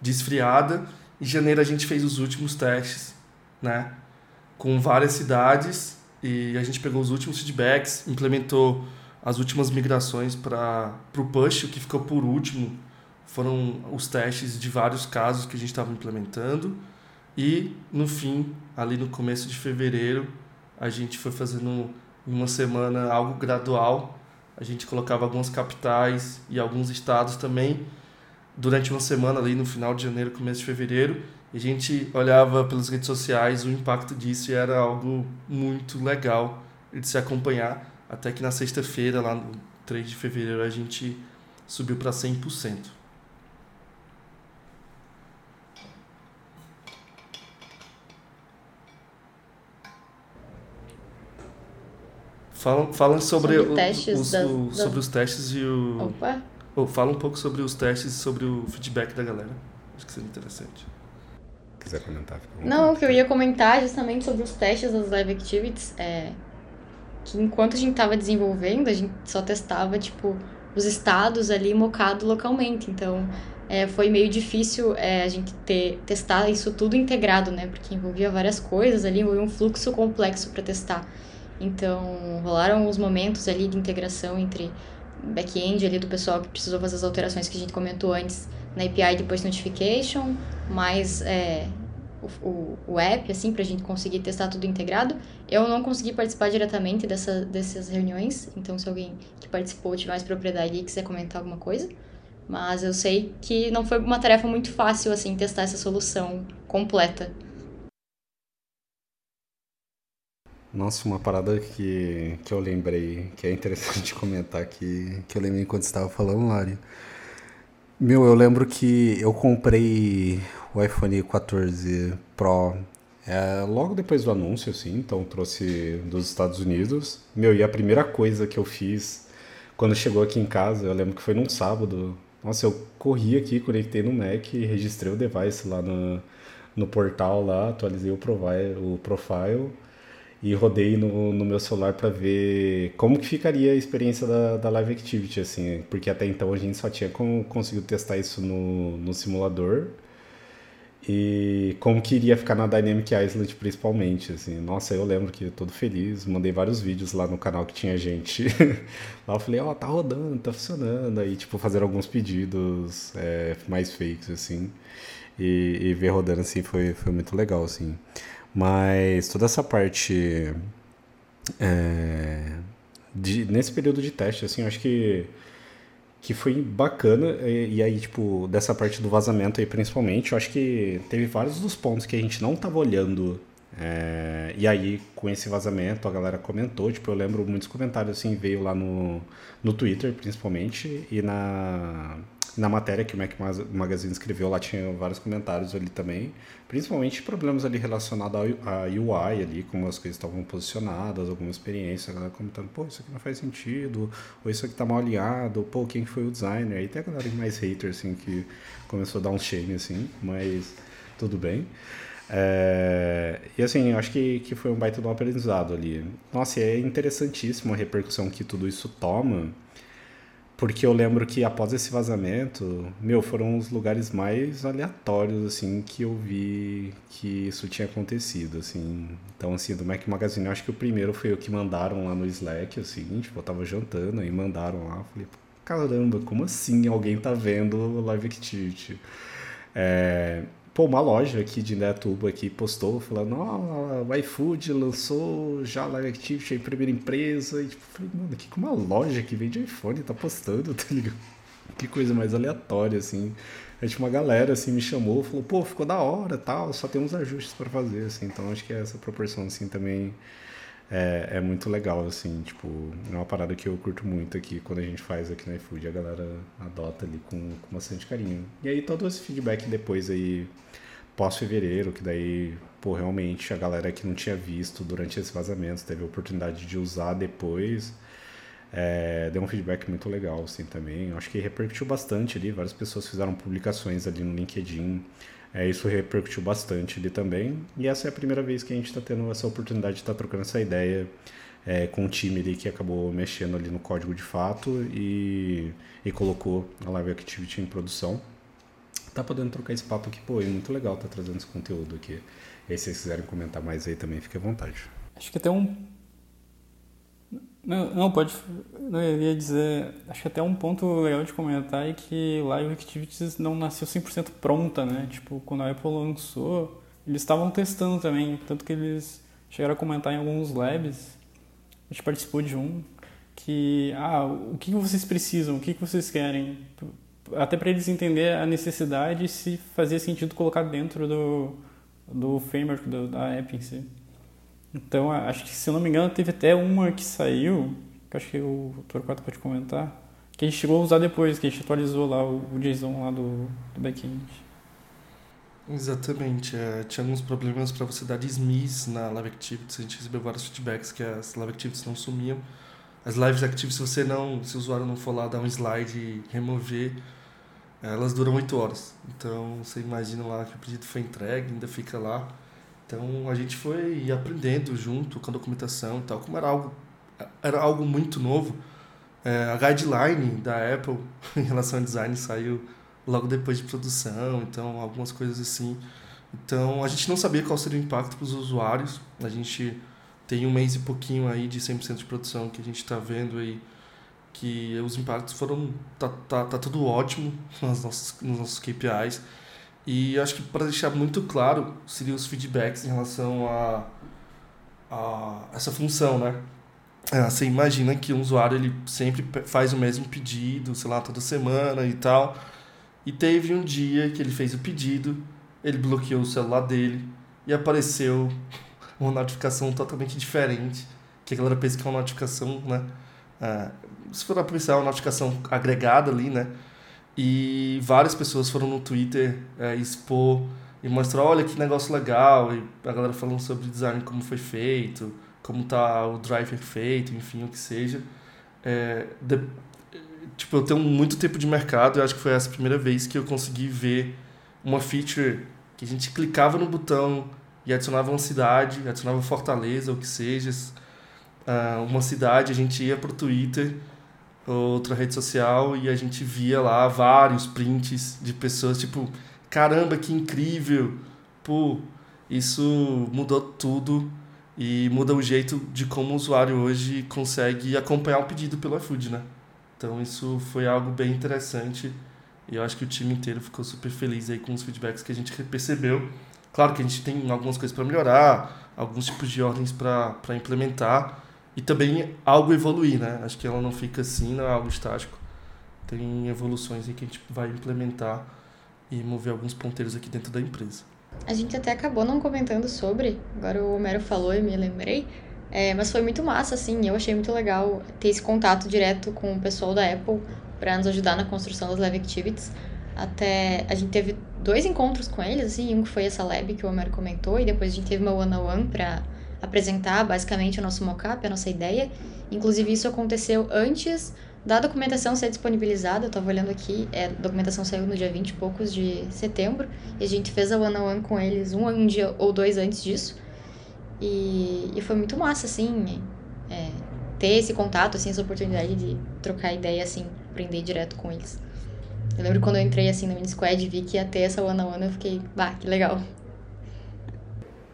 de esfriada. Em janeiro a gente fez os últimos testes, né? Com várias cidades e a gente pegou os últimos feedbacks, implementou as últimas migrações para o push, o que ficou por último foram os testes de vários casos que a gente estava implementando. E no fim, ali no começo de fevereiro, a gente foi fazendo em uma semana algo gradual. A gente colocava algumas capitais e alguns estados também durante uma semana ali no final de janeiro, começo de fevereiro. E a gente olhava pelas redes sociais o impacto disso e era algo muito legal de se acompanhar até que na sexta-feira, lá no 3 de fevereiro, a gente subiu para 100%. Falam, falam sobre, sobre, o, testes os, o, das... sobre os testes e o. Opa! Oh, fala um pouco sobre os testes e sobre o feedback da galera. Acho que seria interessante. Quiser comentar? Não, o que eu ia comentar justamente sobre os testes das live activities é que enquanto a gente estava desenvolvendo, a gente só testava, tipo, os estados ali mocado localmente. Então, é, foi meio difícil é, a gente ter, testar isso tudo integrado, né? Porque envolvia várias coisas ali, envolvia um fluxo complexo para testar. Então, rolaram os momentos ali de integração entre back-end ali do pessoal que precisou fazer as alterações que a gente comentou antes na API depois notification, mais é, o, o, o app, assim, pra gente conseguir testar tudo integrado. Eu não consegui participar diretamente dessa, dessas reuniões, então se alguém que participou tiver mais propriedade e quiser comentar alguma coisa. Mas eu sei que não foi uma tarefa muito fácil, assim, testar essa solução completa. Nossa, uma parada que, que eu lembrei, que é interessante comentar aqui, que eu lembrei enquanto estava falando, Lari. Meu, eu lembro que eu comprei o iPhone 14 Pro é, logo depois do anúncio, assim, então trouxe dos Estados Unidos. Meu, e a primeira coisa que eu fiz quando chegou aqui em casa, eu lembro que foi num sábado. Nossa, eu corri aqui, conectei no Mac, registrei o device lá no, no portal lá, atualizei o profile, o profile e rodei no, no meu celular para ver como que ficaria a experiência da, da Live Activity, assim, porque até então a gente só tinha conseguido testar isso no, no simulador e como que iria ficar na Dynamic Island principalmente, assim. Nossa, eu lembro que todo feliz, mandei vários vídeos lá no canal que tinha gente. lá eu falei, ó, oh, tá rodando, tá funcionando. Aí, tipo, fazer alguns pedidos é, mais fakes, assim. E, e, ver rodando, assim, foi, foi muito legal, assim. Mas toda essa parte... É, de, nesse período de teste, assim, eu acho que que foi bacana. E, e, aí, tipo, dessa parte do vazamento aí, principalmente, eu acho que teve vários dos pontos que a gente não tava olhando. É, e aí, com esse vazamento, a galera comentou. Tipo, eu lembro muitos comentários, assim, veio lá no, no Twitter, principalmente, e na, na matéria que o Mac Magazine escreveu, lá tinha vários comentários ali também, principalmente problemas ali relacionados à UI ali, como as coisas estavam posicionadas, alguma experiência, a galera comentando, pô, isso aqui não faz sentido, ou isso aqui tá mal alinhado, pô, quem foi o designer? Aí tem a galera mais hater, assim, que começou a dar um shame, assim, mas tudo bem. É, e assim, eu acho que, que foi um baita um aprendizado ali. Nossa, e é interessantíssimo a repercussão que tudo isso toma, porque eu lembro que após esse vazamento, meu, foram os lugares mais aleatórios, assim, que eu vi que isso tinha acontecido, assim. Então, assim, do Mac Magazine, eu acho que o primeiro foi o que mandaram lá no Slack, assim, tipo, eu tava jantando, aí mandaram lá, falei, caramba, como assim alguém tá vendo o Live Activity? É, Pô, uma loja aqui de Netuba aqui postou falando, ó, oh, o iFood lançou já Live Activity, a primeira empresa. E tipo, falei, mano, que uma loja que vende iPhone tá postando, tá ligado? Que coisa mais aleatória, assim. Aí, tipo, uma galera, assim, me chamou, falou, pô, ficou da hora, tal, só tem uns ajustes para fazer, assim. Então, acho que essa proporção, assim, também é, é muito legal, assim, tipo, é uma parada que eu curto muito aqui quando a gente faz aqui no iFood, a galera adota ali com, com bastante carinho. E aí todo esse feedback depois aí, pós-fevereiro, que daí, pô, realmente a galera que não tinha visto durante esse vazamento teve a oportunidade de usar depois, é, deu um feedback muito legal, assim, também. Eu acho que repercutiu bastante ali, várias pessoas fizeram publicações ali no LinkedIn, é, isso repercutiu bastante ali também. E essa é a primeira vez que a gente está tendo essa oportunidade de estar tá trocando essa ideia é, com o time ali que acabou mexendo ali no código de fato e, e colocou a Live Activity em produção. Tá podendo trocar esse papo aqui, pô, é muito legal tá trazendo esse conteúdo aqui. E aí, se vocês quiserem comentar mais aí também, fique à vontade. Acho que até um não, não, pode. Não, eu ia dizer. Acho que até um ponto legal de comentar é que Live Activities não nasceu 100% pronta, né? Tipo, quando a Apple lançou, eles estavam testando também. Tanto que eles chegaram a comentar em alguns labs. A gente participou de um. Que, ah, o que vocês precisam? O que vocês querem? Até para eles entender a necessidade e se fazia sentido colocar dentro do, do framework do, da app em si. Então, acho que, se eu não me engano, teve até uma que saiu, que acho que o. 4 pode comentar, que a gente chegou a usar depois, que a gente atualizou lá o, JSON lá do, do backend. Exatamente. É, tinha alguns problemas para você dar dismiss na Live Activities. A gente recebeu vários feedbacks que as Live Activities não sumiam. As Live Activities, se você não, se o usuário não for lá dar um slide e remover, elas duram 8 horas. Então, você imagina lá que o pedido foi entregue, ainda fica lá. Então a gente foi aprendendo junto com a documentação e tal, como era algo, era algo muito novo. É, a guideline da Apple em relação ao design saiu logo depois de produção, então algumas coisas assim. Então a gente não sabia qual seria o impacto para os usuários. A gente tem um mês e pouquinho aí de 100% de produção que a gente está vendo aí que os impactos foram tá, tá, tá tudo ótimo nos nossos, nos nossos KPIs e acho que para deixar muito claro, seriam os feedbacks em relação a, a essa função, né? É, você imagina que um usuário ele sempre faz o mesmo pedido, sei lá, toda semana e tal. E teve um dia que ele fez o pedido, ele bloqueou o celular dele e apareceu uma notificação totalmente diferente. Que a galera pensa que é uma notificação, né? É, se for pensar, é uma notificação agregada ali, né? E várias pessoas foram no Twitter é, expor e mostrar, olha que negócio legal, e a galera falando sobre design, como foi feito, como tá o driver feito, enfim, o que seja. É, de, tipo, eu tenho muito tempo de mercado, eu acho que foi essa a primeira vez que eu consegui ver uma feature que a gente clicava no botão e adicionava uma cidade, adicionava Fortaleza, o que seja, uh, uma cidade, a gente ia pro Twitter outra rede social e a gente via lá vários prints de pessoas tipo, caramba, que incrível. Pô, isso mudou tudo e muda o jeito de como o usuário hoje consegue acompanhar o pedido pelo iFood, né? Então isso foi algo bem interessante e eu acho que o time inteiro ficou super feliz aí com os feedbacks que a gente percebeu. Claro que a gente tem algumas coisas para melhorar, alguns tipos de ordens para implementar, e também algo evoluir, né? Acho que ela não fica assim, não é algo estático. Tem evoluções em que a gente vai implementar e mover alguns ponteiros aqui dentro da empresa. A gente até acabou não comentando sobre, agora o Homero falou e me lembrei, é, mas foi muito massa, assim, eu achei muito legal ter esse contato direto com o pessoal da Apple para nos ajudar na construção das Live Activities. Até a gente teve dois encontros com eles, assim, um que foi essa lab que o Homero comentou, e depois a gente teve uma one-on-one para apresentar basicamente o nosso mockup, a nossa ideia. Inclusive, isso aconteceu antes da documentação ser disponibilizada. Eu estava olhando aqui, é, a documentação saiu no dia 20 e poucos de setembro, e a gente fez a one-on-one -on -one com eles um, um dia ou dois antes disso. E, e foi muito massa, assim, é, ter esse contato, assim, essa oportunidade de trocar ideia, assim, aprender direto com eles. Eu lembro quando eu entrei, assim, no Minisquad e vi que ia ter essa one-on-one, -on -one, eu fiquei, bah, que legal.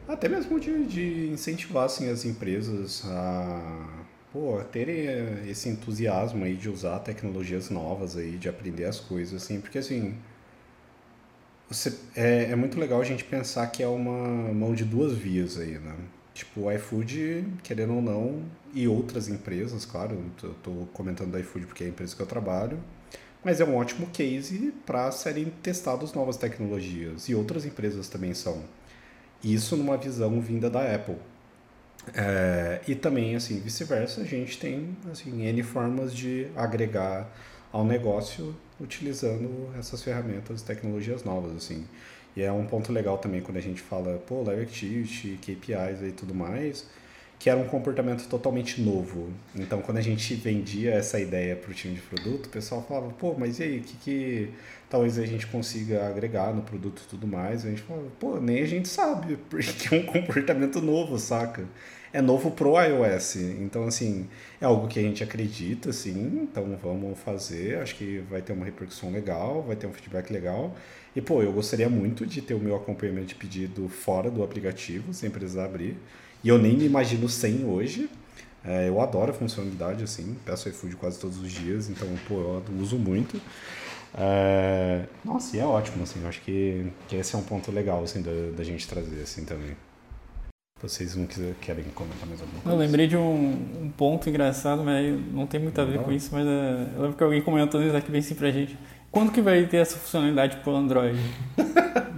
Até mesmo de, de incentivar assim, as empresas a pô, terem eh, esse entusiasmo aí de usar tecnologias novas aí, de aprender as coisas, assim, porque assim. Você, é, é muito legal a gente pensar que é uma mão de duas vias aí, né? Tipo, o iFood, querendo ou não, e outras empresas, claro, eu tô comentando do iFood porque é a empresa que eu trabalho, mas é um ótimo case para serem testadas novas tecnologias e outras empresas também são. Isso numa visão vinda da Apple. É, e também, assim, vice-versa, a gente tem, assim, N formas de agregar ao negócio utilizando essas ferramentas, tecnologias novas, assim. E é um ponto legal também quando a gente fala, pô, Live Activity, KPIs e tudo mais, que era um comportamento totalmente novo. Então, quando a gente vendia essa ideia para o time de produto, o pessoal falava, pô, mas e aí, o que, que talvez a gente consiga agregar no produto e tudo mais? A gente falava, pô, nem a gente sabe, porque é um comportamento novo, saca? é novo pro iOS. Então, assim, é algo que a gente acredita, sim. Então, vamos fazer. Acho que vai ter uma repercussão legal, vai ter um feedback legal. E, pô, eu gostaria muito de ter o meu acompanhamento de pedido fora do aplicativo, sem precisar abrir. E eu nem me imagino sem hoje. É, eu adoro a funcionalidade, assim. Peço iFood quase todos os dias, então, pô, eu uso muito. É... Nossa, e é ótimo, assim. Eu acho que, que esse é um ponto legal, assim, da, da gente trazer, assim, também. Vocês não quiser, querem comentar mais alguma coisa? Eu lembrei de um, um ponto engraçado, mas não tem muito a ver com isso, mas uh, eu lembro que alguém comentou no Isaac bem assim pra gente. Quando que vai ter essa funcionalidade pro Android?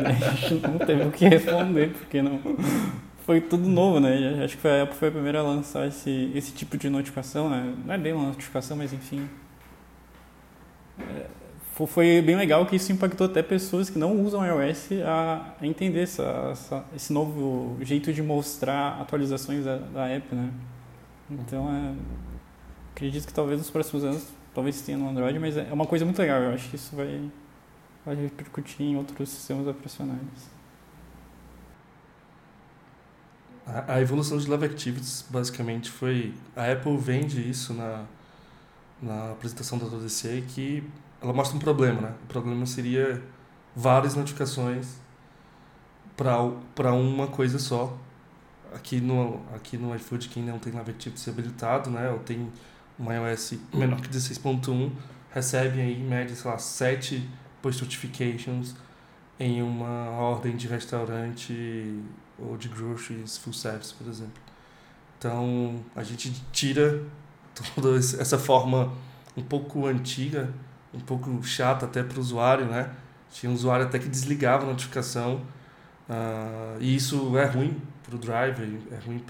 a gente não teve o que responder, porque não foi tudo novo, né? Acho que a Apple foi a primeira a lançar esse, esse tipo de notificação, né? Não é bem uma notificação, mas enfim. É, foi bem legal que isso impactou até pessoas que não usam iOS a, a entender essa, essa, esse novo jeito de mostrar atualizações da, da app, né? Então, é, acredito que talvez nos próximos anos, talvez tenha no Android, mas é uma coisa muito legal. Eu acho que isso vai, vai repercutir em outros sistemas operacionais. A, evolução de Live Activities, basicamente, foi... A Apple vende isso na, na apresentação da WDC, que ela mostra um problema, né? O problema seria várias notificações para uma coisa só. Aqui no, aqui no iFood, quem não tem Live Activity habilitado, né? Ou tem um iOS menor que 16.1, recebe aí, em média, sei lá, 7 push notifications em uma ordem de restaurante ou de groceries full service, por exemplo. Então, a gente tira toda essa forma um pouco antiga um pouco chata até para o usuário, né? Tinha um usuário até que desligava a notificação. Uh, e isso é ruim para o driver, é ruim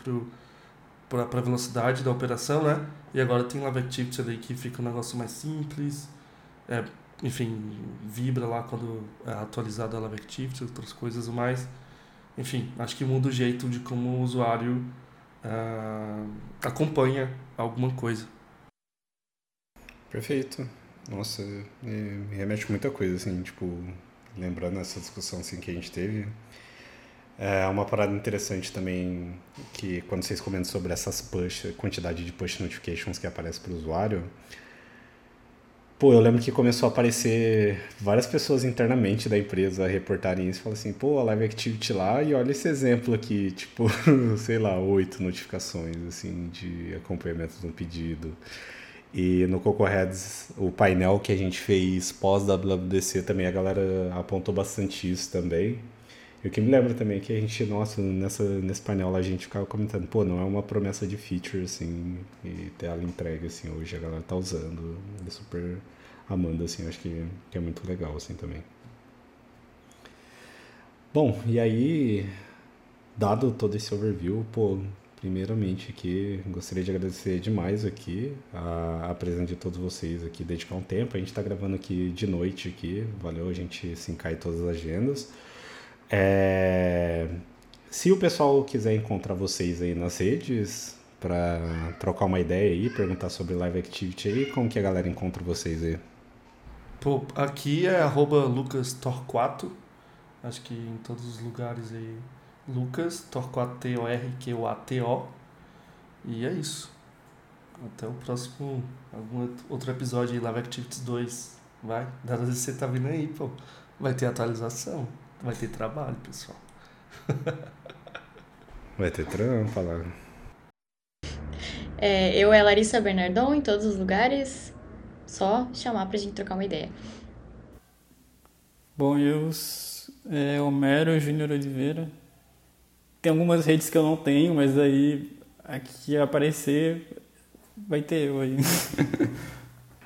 para a velocidade da operação, né? E agora tem Live Activity ali que fica um negócio mais simples. É, enfim, vibra lá quando é atualizado a Live Activity, outras coisas mais. Enfim, acho que muda o jeito de como o usuário uh, acompanha alguma coisa. Perfeito. Nossa, me remete muita coisa, assim, tipo, lembrando essa discussão assim, que a gente teve. É uma parada interessante também que quando vocês comentam sobre essas push, quantidade de push notifications que aparece para o usuário, pô, eu lembro que começou a aparecer várias pessoas internamente da empresa reportarem isso, falam assim, pô, a Live Activity lá e olha esse exemplo aqui, tipo, sei lá, oito notificações assim de acompanhamento de um pedido. E no Coco Heads, o painel que a gente fez pós-WWDC também, a galera apontou bastante isso também. E o que me lembra também é que a gente, nossa, nessa, nesse painel lá a gente ficava comentando, pô, não é uma promessa de feature, assim, e ter ela entregue, assim, hoje a galera tá usando, e super amando, assim, acho que, que é muito legal, assim, também. Bom, e aí, dado todo esse overview, pô, Primeiramente aqui, gostaria de agradecer demais aqui a, a presença de todos vocês aqui, dedicar um tempo. A gente está gravando aqui de noite aqui, valeu a gente se encai todas as agendas. É, se o pessoal quiser encontrar vocês aí nas redes para trocar uma ideia aí, perguntar sobre Live Activity aí, como que a galera encontra vocês aí? Pô, aqui é lucastorquato, acho que em todos os lugares aí Lucas, Torquato T-O-R-Q-A-T-O. E é isso. Até o próximo, algum outro episódio de Live Activities 2. Vai, que você tá vindo aí, pô. Vai ter atualização, vai ter trabalho, pessoal. vai ter trampa lá. É, eu é Larissa Bernardon em todos os lugares. Só chamar pra gente trocar uma ideia. Bom, eu é Homero Júnior Oliveira, tem algumas redes que eu não tenho, mas aí aqui aparecer vai ter eu aí.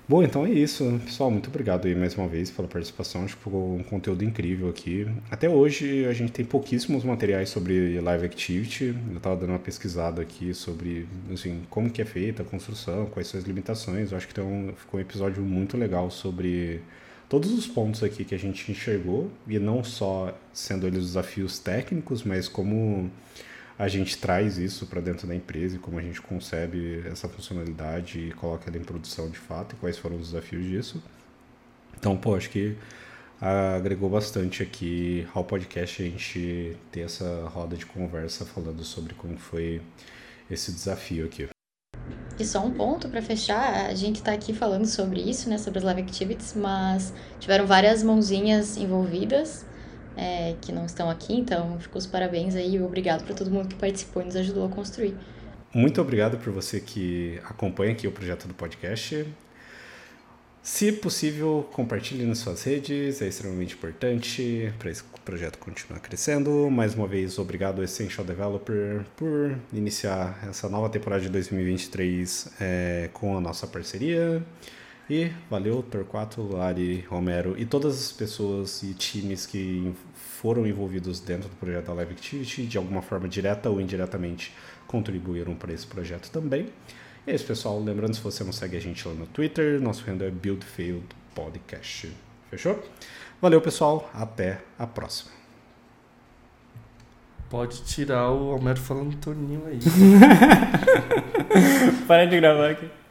Bom, então é isso. Pessoal, muito obrigado aí mais uma vez pela participação. Acho que ficou um conteúdo incrível aqui. Até hoje a gente tem pouquíssimos materiais sobre Live Activity. Eu estava dando uma pesquisada aqui sobre assim, como que é feita a construção, quais são as limitações. Eu acho que um, ficou um episódio muito legal sobre todos os pontos aqui que a gente enxergou. E não só sendo eles desafios técnicos, mas como a gente traz isso para dentro da empresa e como a gente concebe essa funcionalidade e coloca ela em produção de fato e quais foram os desafios disso. Então, pô, acho que agregou bastante aqui ao podcast a gente ter essa roda de conversa falando sobre como foi esse desafio aqui. E só um ponto para fechar, a gente está aqui falando sobre isso, né, sobre as live activities, mas tiveram várias mãozinhas envolvidas é, que não estão aqui, então ficou os parabéns aí e obrigado para todo mundo que participou e nos ajudou a construir. Muito obrigado por você que acompanha aqui o projeto do podcast. Se possível, compartilhe nas suas redes, é extremamente importante para esse projeto continuar crescendo. Mais uma vez, obrigado Essential Developer por iniciar essa nova temporada de 2023 é, com a nossa parceria. E valeu, Torquato, Lari, Romero e todas as pessoas e times que foram envolvidos dentro do projeto da Live Activity, de alguma forma direta ou indiretamente contribuíram para esse projeto também. E é isso, pessoal. Lembrando, se você não segue a gente lá no Twitter, nosso handle é BuildFailed Podcast. Fechou? Valeu, pessoal. Até a próxima. Pode tirar o Homero falando torninho aí. Para de gravar aqui.